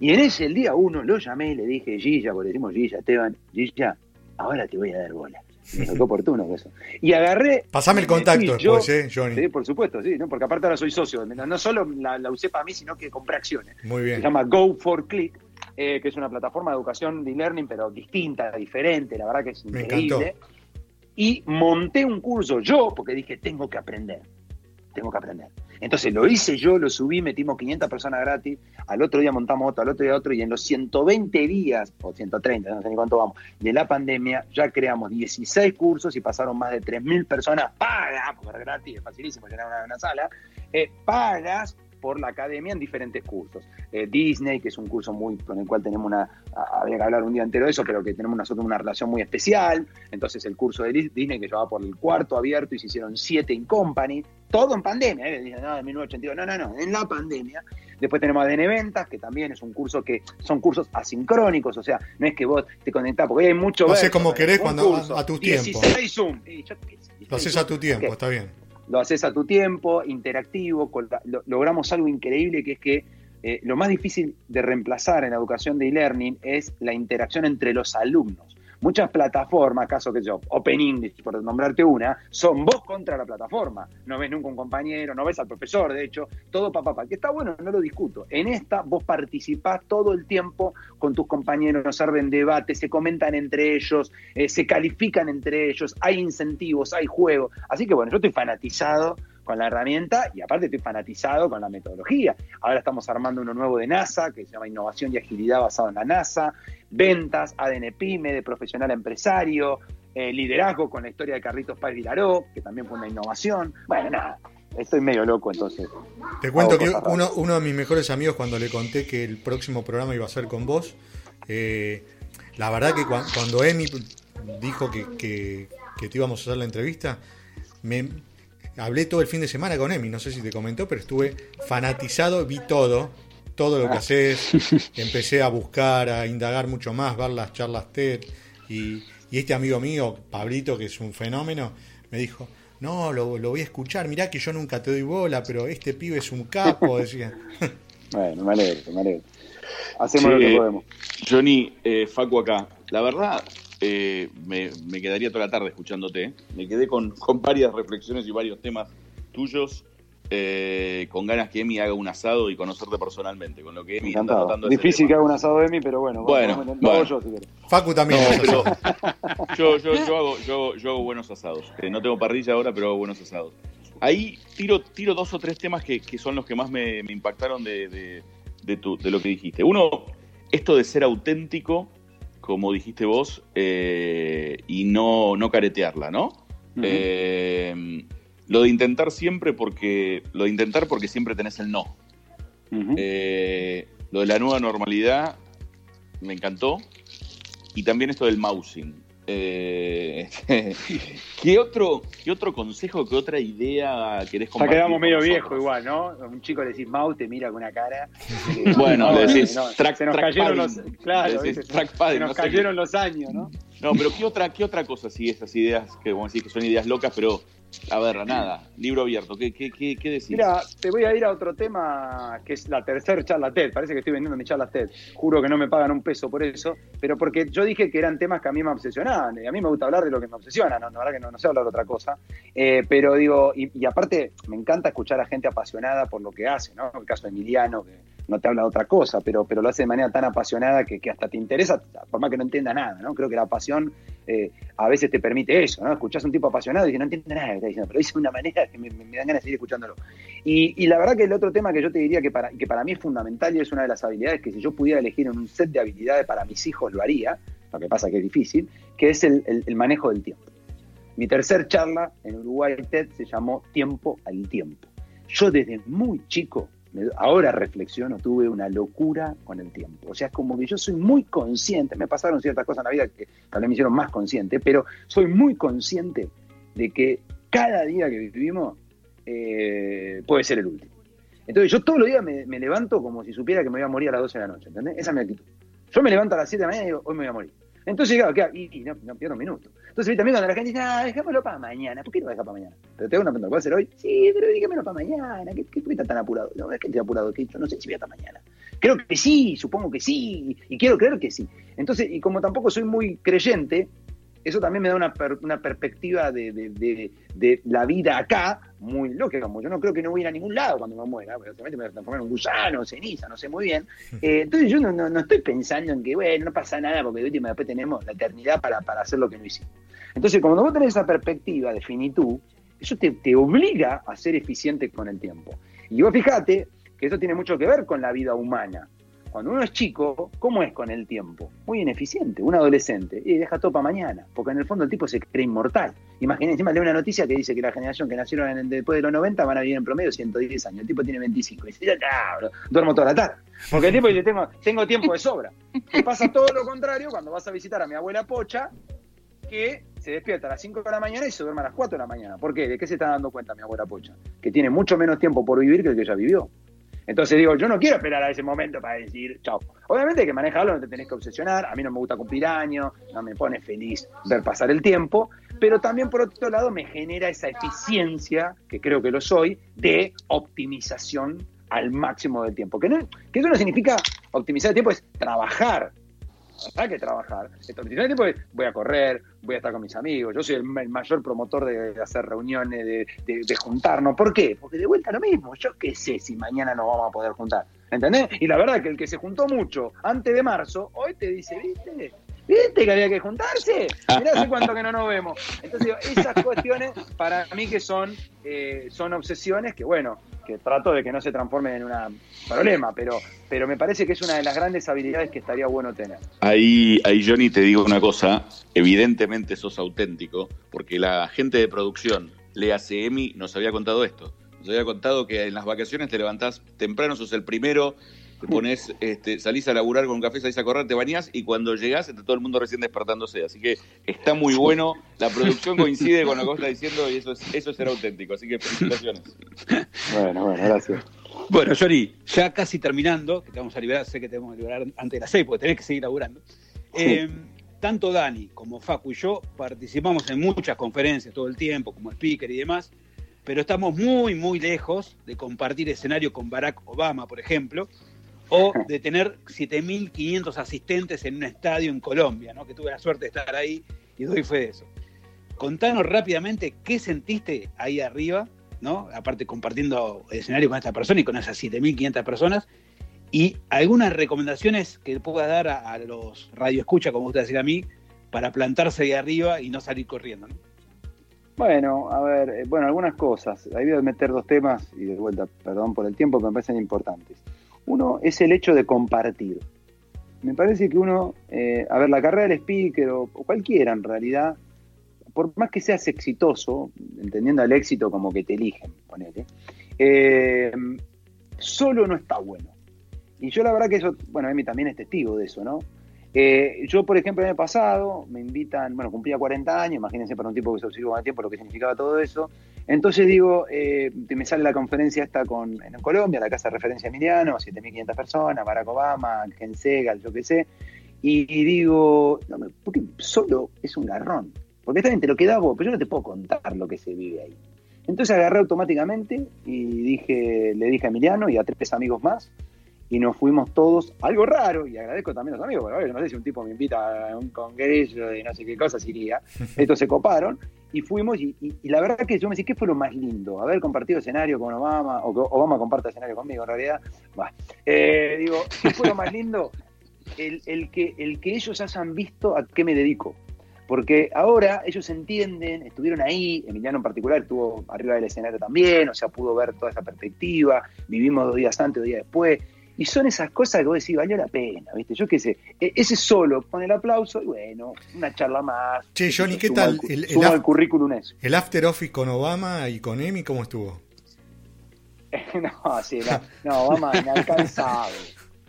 Y en ese, el día uno, lo llamé y le dije, Gilla, porque decimos Gilla, Esteban, Gilla, ahora te voy a dar bola. Me qué [laughs] oportuno eso. Y agarré. Pasame el contacto después, ¿eh, Johnny? Sí, por supuesto, sí, ¿no? porque aparte ahora soy socio. No, solo la, la, usé para mí, sino que compré acciones. Muy bien. Se llama Go for Click eh, que es una plataforma de educación de e-learning, pero distinta, diferente, la verdad que es increíble. Y monté un curso yo, porque dije, tengo que aprender, tengo que aprender. Entonces lo hice yo, lo subí, metimos 500 personas gratis, al otro día montamos otro, al otro día otro, y en los 120 días, o 130, no sé ni cuánto vamos, de la pandemia, ya creamos 16 cursos y pasaron más de 3.000 personas pagas, porque era gratis, es facilísimo llenar una, una sala, eh, pagas por la academia en diferentes cursos. Eh, Disney, que es un curso muy con el cual tenemos una, habría que hablar un día entero de eso, pero que tenemos nosotros una relación muy especial. Entonces el curso de Disney que llevaba por el cuarto abierto y se hicieron siete in company, todo en pandemia, ¿eh? No, en 1982, no, no, no, en la pandemia. Después tenemos ADN Ventas, que también es un curso que son cursos asincrónicos, o sea, no es que vos te conectás, porque hay mucho... No sé cómo querés cuando a, tu tiempo. 16 Zoom. Lo haces a tu tiempo, está bien lo haces a tu tiempo, interactivo, logramos algo increíble que es que eh, lo más difícil de reemplazar en la educación de e-learning es la interacción entre los alumnos. Muchas plataformas, caso que yo, Open English, por nombrarte una, son vos contra la plataforma. No ves nunca un compañero, no ves al profesor, de hecho, todo papá, papá. Que está bueno, no lo discuto. En esta vos participás todo el tiempo con tus compañeros, arden debates, se comentan entre ellos, eh, se califican entre ellos, hay incentivos, hay juego. Así que bueno, yo estoy fanatizado con la herramienta y aparte estoy fanatizado con la metodología. Ahora estamos armando uno nuevo de NASA que se llama Innovación y Agilidad basado en la NASA, ventas, ADN PYME, de profesional a empresario, eh, liderazgo con la historia de Carlitos Paz Vilaró, que también fue una innovación. Bueno, nada, estoy medio loco entonces. Te cuento que uno, uno, de mis mejores amigos cuando le conté que el próximo programa iba a ser con vos, eh, la verdad que cuando, Emi dijo que, que, que te íbamos a hacer la entrevista, me, hablé todo el fin de semana con Emi, no sé si te comentó, pero estuve fanatizado, vi todo, todo lo que ah. haces, [laughs] empecé a buscar, a indagar mucho más, ver las charlas TED y, este amigo mío, Pablito, que es un fenómeno, me dijo, no, lo, voy a escuchar, mirá que yo nunca te doy bola, pero este pibe es un capo, decía. [laughs] bueno, me alegro, me alegro. Hacemos lo que podemos. Johnny, eh, Facu acá. La verdad, eh, me, quedaría toda la tarde escuchándote. Me quedé con, varias reflexiones y varios temas tuyos eh, con ganas que Emi haga un asado y conocerte personalmente, con lo que Emi está Difícil tema. que haga un asado de mí, pero bueno. Bueno, lo hago yo si querés. Facu también. No, pero [laughs] yo, yo, yo, hago, yo, yo hago buenos asados. Eh, no tengo parrilla ahora, pero hago buenos asados. Ahí tiro, tiro dos o tres temas que, que son los que más me, me impactaron de, de- de tu- de lo que dijiste. Uno, esto de ser auténtico, como dijiste vos, eh, y no, no caretearla, ¿no? Eh, lo de intentar siempre porque. Lo de intentar porque siempre tenés el no. Eh, lo de la nueva normalidad me encantó. Y también esto del mousing. Eh, [laughs] ¿qué, otro, ¿Qué otro consejo, qué otra idea querés Ya compartir? quedamos con medio viejos igual, ¿no? A un chico le decís Mau, te mira con una cara. [laughs] eh, Bueno, le decís track- se nos track cayeron los, claro, Le decís track se nos no cayeron los años, ¿no? No, pero ¿qué otra, qué otra cosa si esas ideas que vos decís que son ideas locas, pero a ver, nada, libro abierto, ¿qué, qué, qué, qué decís? Mira, te voy a ir a otro tema que es la tercera charla TED. Parece que estoy vendiendo mi charla TED. Juro que no me pagan un peso por eso, pero porque yo dije que eran temas que a mí me obsesionaban. Y a mí me gusta hablar de lo que me obsesiona, ¿no? La verdad que no, no sé hablar de otra cosa. Eh, pero digo, y, y aparte me encanta escuchar a gente apasionada por lo que hace, ¿no? El caso de Emiliano, que no te habla de otra cosa, pero, pero lo hace de manera tan apasionada que, que hasta te interesa, por más que no entienda nada, ¿no? Creo que la pasión eh, a veces te permite eso, ¿no? Escuchás a un tipo apasionado y dices, no entiende nada que está diciendo, pero dice de una manera que me, me- dan ganas de seguir escuchándolo. Y, y la verdad que el otro tema que yo te diría que para, que para mí es fundamental y es una de las habilidades que si yo pudiera elegir en un set de habilidades para mis hijos lo haría, lo que pasa que es difícil, que es el, el- el manejo del tiempo. Mi tercer charla en Uruguay TED se llamó Tiempo al Tiempo. Yo desde muy chico, ahora reflexiono, tuve una locura con el tiempo. O sea, es como que yo soy muy consciente, me pasaron ciertas cosas en la vida que tal vez me hicieron más consciente, pero soy muy consciente de que cada día que vivimos eh, puede ser el último. Entonces yo todos los días me, me levanto como si supiera que me voy a morir a las 12 de la noche, ¿entendés? Esa es mi actitud. Yo me levanto a las 7 de la mañana y digo, hoy me voy a morir. Entonces, claro, ¿qué hago? y, y no, no pierdo un minuto. Entonces, también cuando la gente dice, ah, dejémoslo para mañana. ¿Por qué lo dejas para mañana? Pero te hago una pregunta, ¿puede ser hoy? Sí, pero déjamelo para mañana. ¿Qué, qué, estás tan apurado? No, es que estoy apurado, que yo no sé si voy hasta mañana. Creo que sí, supongo que sí, y quiero creer que sí. Entonces, y como tampoco soy muy creyente, eso también me da una, una perspectiva de- de- de la vida acá muy lógica. Como yo no creo que no voy a ir a ningún lado cuando me muera, porque obviamente me voy a transformar en un gusano, ceniza, no sé muy bien. Eh, entonces yo no, no- no estoy pensando en que, bueno, no pasa nada porque de última después tenemos la eternidad para, para hacer lo que no hicimos. Entonces, cuando vos tenés esa perspectiva de finitud, eso te, te obliga a ser eficiente con el tiempo. Y vos fíjate que eso tiene mucho que ver con la vida humana. Cuando uno es chico, ¿cómo es con el tiempo? Muy ineficiente, un adolescente, y deja todo para mañana, porque en el fondo el tipo se cree inmortal. Imagínense, encima lee una noticia que dice que la generación que nacieron en el- después de los 90 van a vivir en promedio 110 años, el tipo tiene 25, y dice, ya bro, duermo toda la tarde. Porque el tipo dice, tengo, tiempo de sobra. Y pasa todo lo contrario cuando vas a visitar a mi abuela Pocha, que se despierta a las 5 de la mañana y se duerme a las 4 de la mañana. ¿Por qué? ¿De qué se está dando cuenta mi abuela Pocha? Que tiene mucho menos tiempo por vivir que el que ella vivió. Entonces digo, yo no quiero esperar a ese momento para decir chao. Obviamente hay que manejarlo, no te tenés que obsesionar. A mí no me gusta cumplir años, no me pone feliz ver pasar el tiempo, pero también por otro lado me genera esa eficiencia, que creo que lo soy, de optimización al máximo del tiempo. Que, eso no significa optimizar el tiempo, es trabajar. Hay que trabajar. Esto, optimizar el tiempo es voy a correr, voy a estar con mis amigos. Yo soy el, mayor promotor de, hacer reuniones, de, de- de juntarnos. ¿Por qué? Porque de vuelta lo mismo. Yo qué sé si mañana nos vamos a poder juntar. ¿Entendés? Y la verdad que el que se juntó mucho antes de marzo, hoy te dice, ¿viste? ¿Viste que había que juntarse? Mirá hace cuánto que no nos vemos. Entonces, digo, esas [laughs] cuestiones para mí que son, eh, son obsesiones que, bueno, que trato de que no se transformen en un problema, pero, pero me parece que es una de las grandes habilidades que estaría bueno tener. Ahí, ahí, Johnny, te digo una cosa. Evidentemente sos auténtico, porque la gente de producción, Lea CM, nos había contado esto. Nos había contado que en las vacaciones te levantás temprano, sos el primero, te pones, este, salís a laburar con un café, salís a correr, te bañás y cuando llegás está todo el mundo recién despertándose. Así que está muy [laughs] bueno. La producción coincide con lo que vos estás diciendo y eso es, eso es ser auténtico. Así que felicitaciones. [laughs] Bueno, bueno, gracias. Bueno, Johnny, ya casi terminando, que te vamos a liberar, sé que te vamos a liberar antes de las seis, porque tenés que seguir laburando. Eh, tanto Dani como Facu y yo participamos en muchas conferencias todo el tiempo, como speaker y demás, pero estamos muy, muy lejos de compartir escenario con Barack Obama, por ejemplo, o de tener 7.500 asistentes en un estadio en Colombia, ¿no? que tuve la suerte de estar ahí y doy fe de eso. Contanos rápidamente qué sentiste ahí arriba ¿no? Aparte compartiendo escenario con esta persona y con esas 7.500 personas. Y algunas recomendaciones que pueda dar a, los radioescuchas, como usted decir a mí, para plantarse ahí arriba y no salir corriendo. ¿no? Bueno, a ver, eh, bueno, algunas cosas. Ahí voy a meter dos temas y de vuelta, perdón por el tiempo, que me parecen importantes. Uno es el hecho de compartir. Me parece que uno, eh, a ver, la carrera del speaker o, cualquiera en realidad, por más que seas exitoso, entendiendo el éxito como que te eligen, ponele, eh, solo no está bueno. Y yo la verdad que eso, bueno, Emi también es testigo de eso, ¿no? Eh, yo, por ejemplo, el año pasado me invitan, bueno, cumplía 40 años, imagínense para un tipo que se observó el tiempo lo que significaba todo eso. Entonces digo, eh, me sale la conferencia esta con, en Colombia, la casa de referencia Emiliano, 7.500 personas, Barack Obama, Ken Segal, yo qué sé. Y, digo, no, porque solo es un garrón. Porque está bien, te lo queda vos, pero yo no te puedo contar lo que se vive ahí. Entonces agarré automáticamente y dije, le dije a Emiliano y a tres amigos más, y nos fuimos todos, algo raro, y agradezco también a los amigos, porque yo no sé si un tipo me invita a un congreso de no sé qué cosas, iría. [laughs] Estos se coparon, y fuimos, y, y, y, la verdad que yo me decía, ¿qué fue lo más lindo? Haber compartido escenario con Obama, o que Obama comparte escenario conmigo en realidad. Bah. Eh, digo, ¿qué fue lo más lindo? [laughs] El, el, que, el que ellos hayan visto a qué me dedico. Porque ahora ellos entienden, estuvieron ahí, Emiliano en particular estuvo arriba del escenario también, o sea, pudo ver toda esa perspectiva, vivimos dos días antes, dos días después, y son esas cosas que vos decís, valió la pena, ¿viste? Yo qué sé, ese solo, con el aplauso, y bueno, una charla más. Che, Johnny, ¿qué tal? El, el, el, currículum eso. ¿El after office con Obama y con Emi cómo estuvo? [laughs] no, sí, no, no Obama inalcanzable.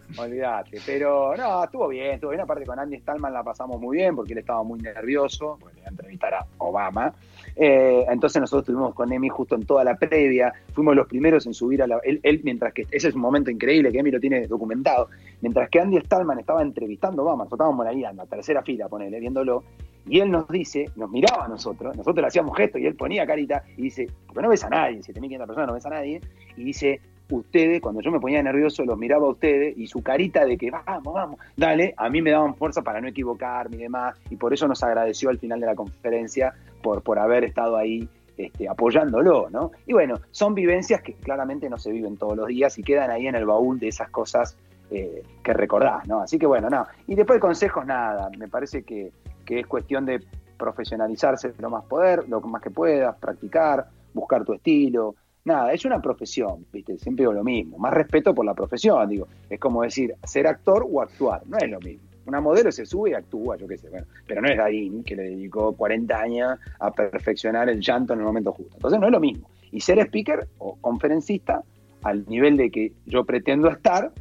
[laughs] Olvídate, pero no, estuvo bien, estuvo bien. Aparte con Andy Stallman la pasamos muy bien porque él estaba muy nervioso, porque iba a entrevistar a Obama. Eh, entonces nosotros estuvimos con Emi justo en toda la previa, fuimos los primeros en subir a la... Él, mientras que... Ese es un momento increíble que Emi lo tiene documentado. Mientras que Andy Stallman estaba entrevistando a nosotros estábamos ahí en la tercera fila, ponele, viéndolo, y él nos dice, nos miraba a nosotros, nosotros le hacíamos gestos y él ponía carita y dice, porque no ves a nadie, 7.500 personas no ves a nadie, y dice, ustedes, cuando yo me ponía nervioso, los miraba a ustedes y su carita de que vamos, vamos, dale, a mí me daban fuerza para no equivocarme y demás, y por eso nos agradeció al final de la conferencia por, por haber estado ahí este, apoyándolo, ¿no? Y bueno, son vivencias que claramente no se viven todos los días y quedan ahí en el baúl de esas cosas eh, que recordás, ¿no? Así que bueno, no. Y después consejos, nada, me parece que, que es cuestión de profesionalizarse lo más poder, lo más que puedas, practicar, buscar tu estilo, nada, es una profesión, ¿viste? Siempre digo lo mismo, más respeto por la profesión, digo, es como decir, ser actor o actuar, no es lo mismo. Una modelo se sube y actúa, yo qué sé, bueno, pero no es Darín que le dedicó 40 años a perfeccionar el llanto en el momento justo. Entonces no es lo mismo. Y ser speaker o conferencista, al nivel de que yo pretendo estar,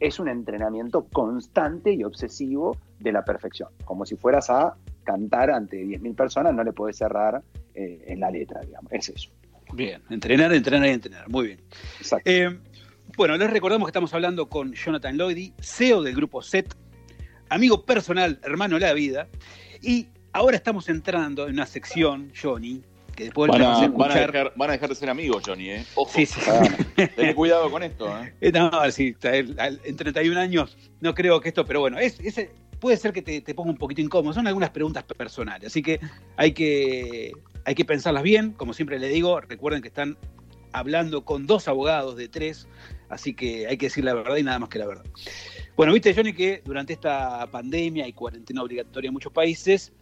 es un entrenamiento constante y obsesivo de la perfección. Como si fueras a cantar ante 10.000 personas, no le puedes cerrar eh, en la letra, digamos. Es eso. Bien, entrenar, entrenar y entrenar. Muy bien. Eh, bueno, les recordamos que estamos hablando con Jonathan Lloydy, CEO del grupo SET, amigo personal, hermano de la vida. Y ahora estamos entrando en una sección, Johnny, que después van a, a van, a dejar, van a, dejar, de ser amigos, Johnny. ¿eh? Ojo. Sí, sí. Ah, ten cuidado con esto. ¿eh? [laughs] No, sí, en 31 años no creo que esto, pero bueno, es, es puede ser que te, te, ponga un poquito incómodo. Son algunas preguntas personales, así que hay que hay que pensarlas bien, como siempre le digo, recuerden que están hablando con dos abogados de tres, así que hay que decir la verdad y nada más que la verdad. Bueno, viste, Johnny, que durante esta pandemia y cuarentena obligatoria en muchos países,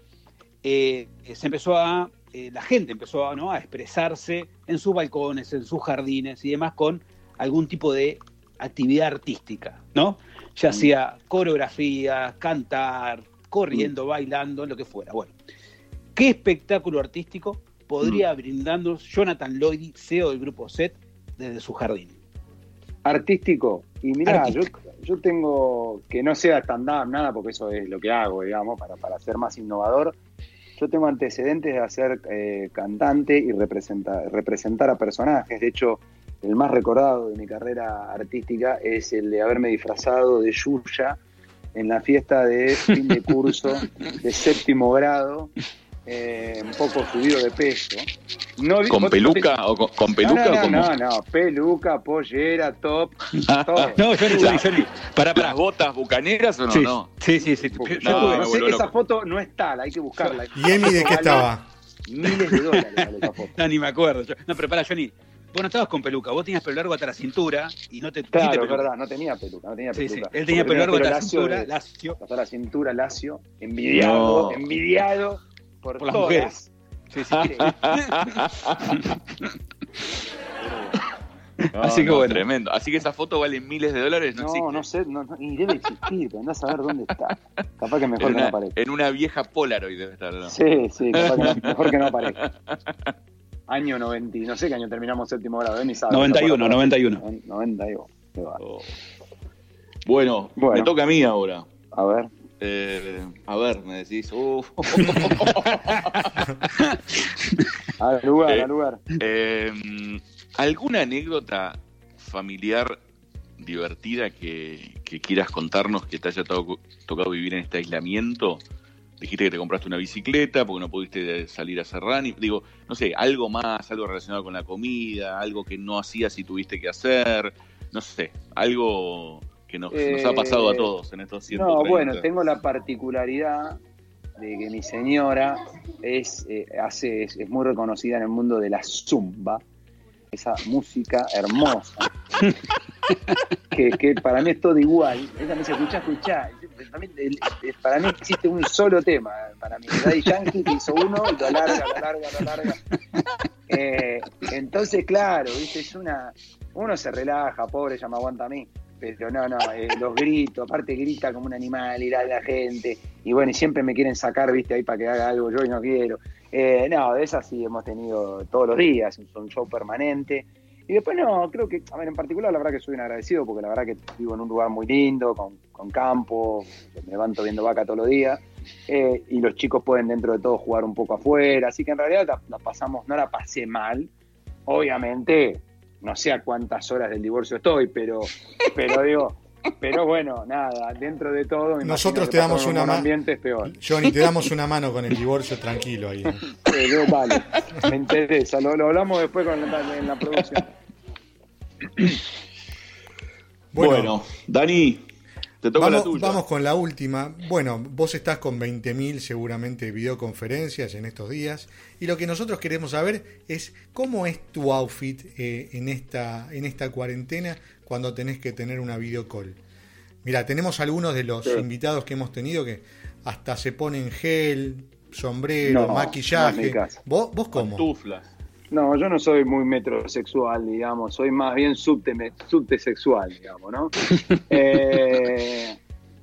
eh, se empezó a, eh, la gente empezó a, ¿no? a expresarse en sus balcones, en sus jardines y demás con algún tipo de actividad artística, ¿no? Ya sea coreografía, cantar, corriendo, bailando, lo que fuera. Bueno, ¿Qué espectáculo artístico podría mm. brindarnos Jonathan Lloyd, CEO del grupo SET, desde su jardín? Artístico. Y mira, yo, yo, tengo, que no sea stand-up, nada, porque eso es lo que hago, digamos, para, para ser más innovador. Yo tengo antecedentes de hacer eh, cantante y representar, representar a personajes. De hecho, el más recordado de mi carrera artística es el de haberme disfrazado de Yuya en la fiesta de fin de curso [laughs] de séptimo grado eh, un poco subido de peso. No, ¿Con peluca te... o con, con peluca? No, no, o como... no, no, peluca, pollera, top, [laughs] todo. no, Johnny, Johnny, Johnny. ¿Para, para. ¿Las botas bucaneras o no? Sí, no. sí, sí. sí. Yo, no, no sé, esa foto no es tal, hay que buscarla. ¿Y Emi de qué estaba? Miles de dólares vale esa foto. [laughs] No, ni me acuerdo. No, pero para, Johnny, vos no estabas con peluca, vos tenías pelo largo hasta la cintura y no te Claro, es verdad, no tenía peluca, no tenía Sí, sí, peluca. él tenía Porque pelo largo hasta la cintura, de- lacio. Hasta la cintura, lacio, envidiado, No. envidiado por, Por las todas. mujeres. Sí, sí. [laughs] No, Así que no, bueno. Tremendo. Así que esa foto vale miles de dólares, no, No, existe. no sé, no, no, y debe existir, pero andás a ver dónde está. Capaz que mejor en, que no aparezca. en una vieja Polaroid debe estar. ¿no? Sí, sí, capaz que no- mejor que no aparezca. [laughs] Año 90, no sé qué año terminamos séptimo grado, ¿eh? ni sabe. 91, No, 91. 91. qué va. Oh. Bueno, Bueno. me toca a mí ahora. A ver. Eh, a ver, me decís. uh, [laughs] Al lugar, Eh. al lugar. eh, ¿Alguna anécdota familiar divertida que, que quieras contarnos que te haya to- tocado vivir en este aislamiento? Dijiste que te compraste una bicicleta porque no pudiste salir a running. Digo, no sé, algo más, algo relacionado con la comida, algo que no hacías y tuviste que hacer. No sé, algo que nos, nos ha pasado a Eh, todos en estos 130. No, bueno, tengo la particularidad de que mi señora es, eh, hace, es, es muy reconocida en el mundo de la zumba, esa música hermosa, [laughs] que, que para mí es todo igual. Ella me dice, escuchá, escuchá. Para mí, para existe un solo tema, para mí. Daddy Yankee que hizo uno y lo alarga, lo alarga, lo alarga. Eh, entonces, claro, ¿viste? es una... Uno se relaja, pobre, ya me aguanta a mí. Pero no, no, eh, los gritos, aparte grita como un animal, irá a la gente. Y bueno, y siempre me quieren sacar, viste, ahí para que haga algo yo y no quiero. Eh, no, de esas sí hemos tenido todos los días, es un show permanente. Y después no, creo que, a ver, en particular la verdad que soy un agradecido porque la verdad que vivo en un lugar muy lindo, con, con campo, me levanto viendo vaca todos los días. eh, y los chicos pueden dentro de todo jugar un poco afuera, así que en realidad la, la pasamos, no la pasé mal. Obviamente, no sé a cuántas horas del divorcio estoy, pero, pero digo, pero bueno, nada, dentro de todo. me Nosotros te damos una buen ma- ambiente es peor. Johnny, te damos una mano con el divorcio tranquilo ahí. Pero vale, me interesa, lo, lo hablamos después con la, en la producción. Bueno, Dani, te toca la Vamos, tuya. vamos con la última. Bueno, vos estás con 20.000 seguramente videoconferencias en estos días y lo que nosotros queremos saber es cómo es tu outfit eh, en, esta, en esta cuarentena cuando tenés que tener una videocall. Mira, tenemos algunos de los Sí. invitados que hemos tenido que hasta se ponen gel, sombrero, No, maquillaje. ¿Vos, ¿Vos cómo? Pantuflas. No, yo no soy muy metrosexual, digamos, soy más bien subte, subtesexual, digamos, ¿no? [laughs] Eh,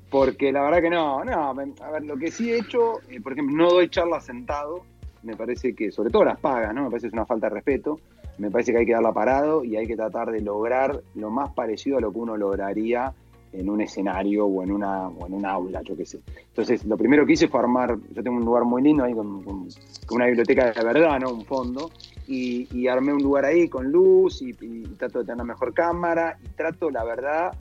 porque la verdad que no, no, a ver, lo que sí he hecho, eh, por ejemplo, no doy charlas sentado, me parece que, sobre todo las pagas, ¿no? Me parece que es una falta de respeto, me parece que hay que darla parado y hay que tratar de lograr lo más parecido a lo que uno lograría en un escenario o en una o en un aula, yo qué sé. Entonces, lo primero que hice fue armar, yo tengo un lugar muy lindo ahí con, una biblioteca de verdad, ¿no? Un fondo, y, y armé un lugar ahí con luz y, trato de tener una mejor cámara y trato, la verdad,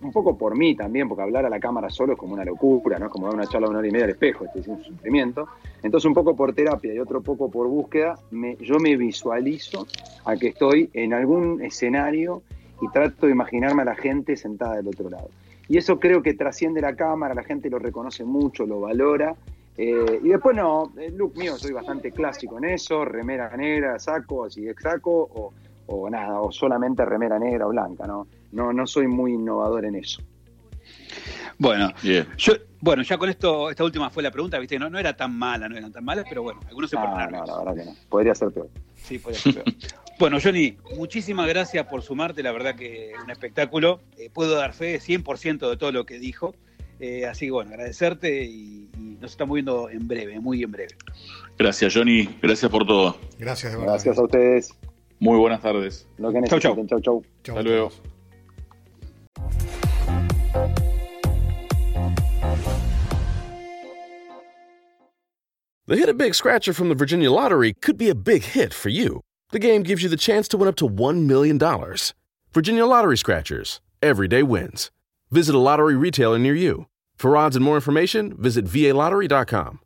un poco por mí también, porque hablar a la cámara solo es como una locura, ¿no? Como dar una charla de una hora y media al espejo, este es un sufrimiento. Entonces, un poco por terapia y otro poco por búsqueda, me- yo me visualizo a que estoy en algún escenario y trato de imaginarme a la gente sentada del otro lado. Y eso creo que trasciende la cámara, la gente lo reconoce mucho, lo valora. Eh, y después no, el look mío soy bastante clásico en eso, remera negra, saco, así de saco, o, o nada, o solamente remera negra o blanca, ¿no? No, no soy muy innovador en eso. Bueno, yo, bueno, ya con esto, esta última fue la pregunta, viste, no, no era tan mala, no eran tan malas, pero bueno, algunos se ponen No, la verdad que no. Podría ser peor. Sí, podría ser peor. [laughs] Bueno, Johnny, muchísimas gracias por sumarte, la verdad que es un espectáculo. Eh, puedo dar fe 100% de todo lo que dijo. Eh, así que bueno, agradecerte y, y nos estamos viendo en breve, muy en breve. Gracias, Johnny. Gracias por todo. Gracias de verdad. Gracias a ustedes. Muy buenas tardes. Lo que Chau, chau. Chau, chau. Chau, Hasta luego. The Hit a Big Scratcher from the Virginia Lottery could be a big hit for you. The game gives you the chance to win up to $1 million. Virginia Lottery Scratchers. Everyday wins. Visit a lottery retailer near you. For odds and more information, visit VALottery.com.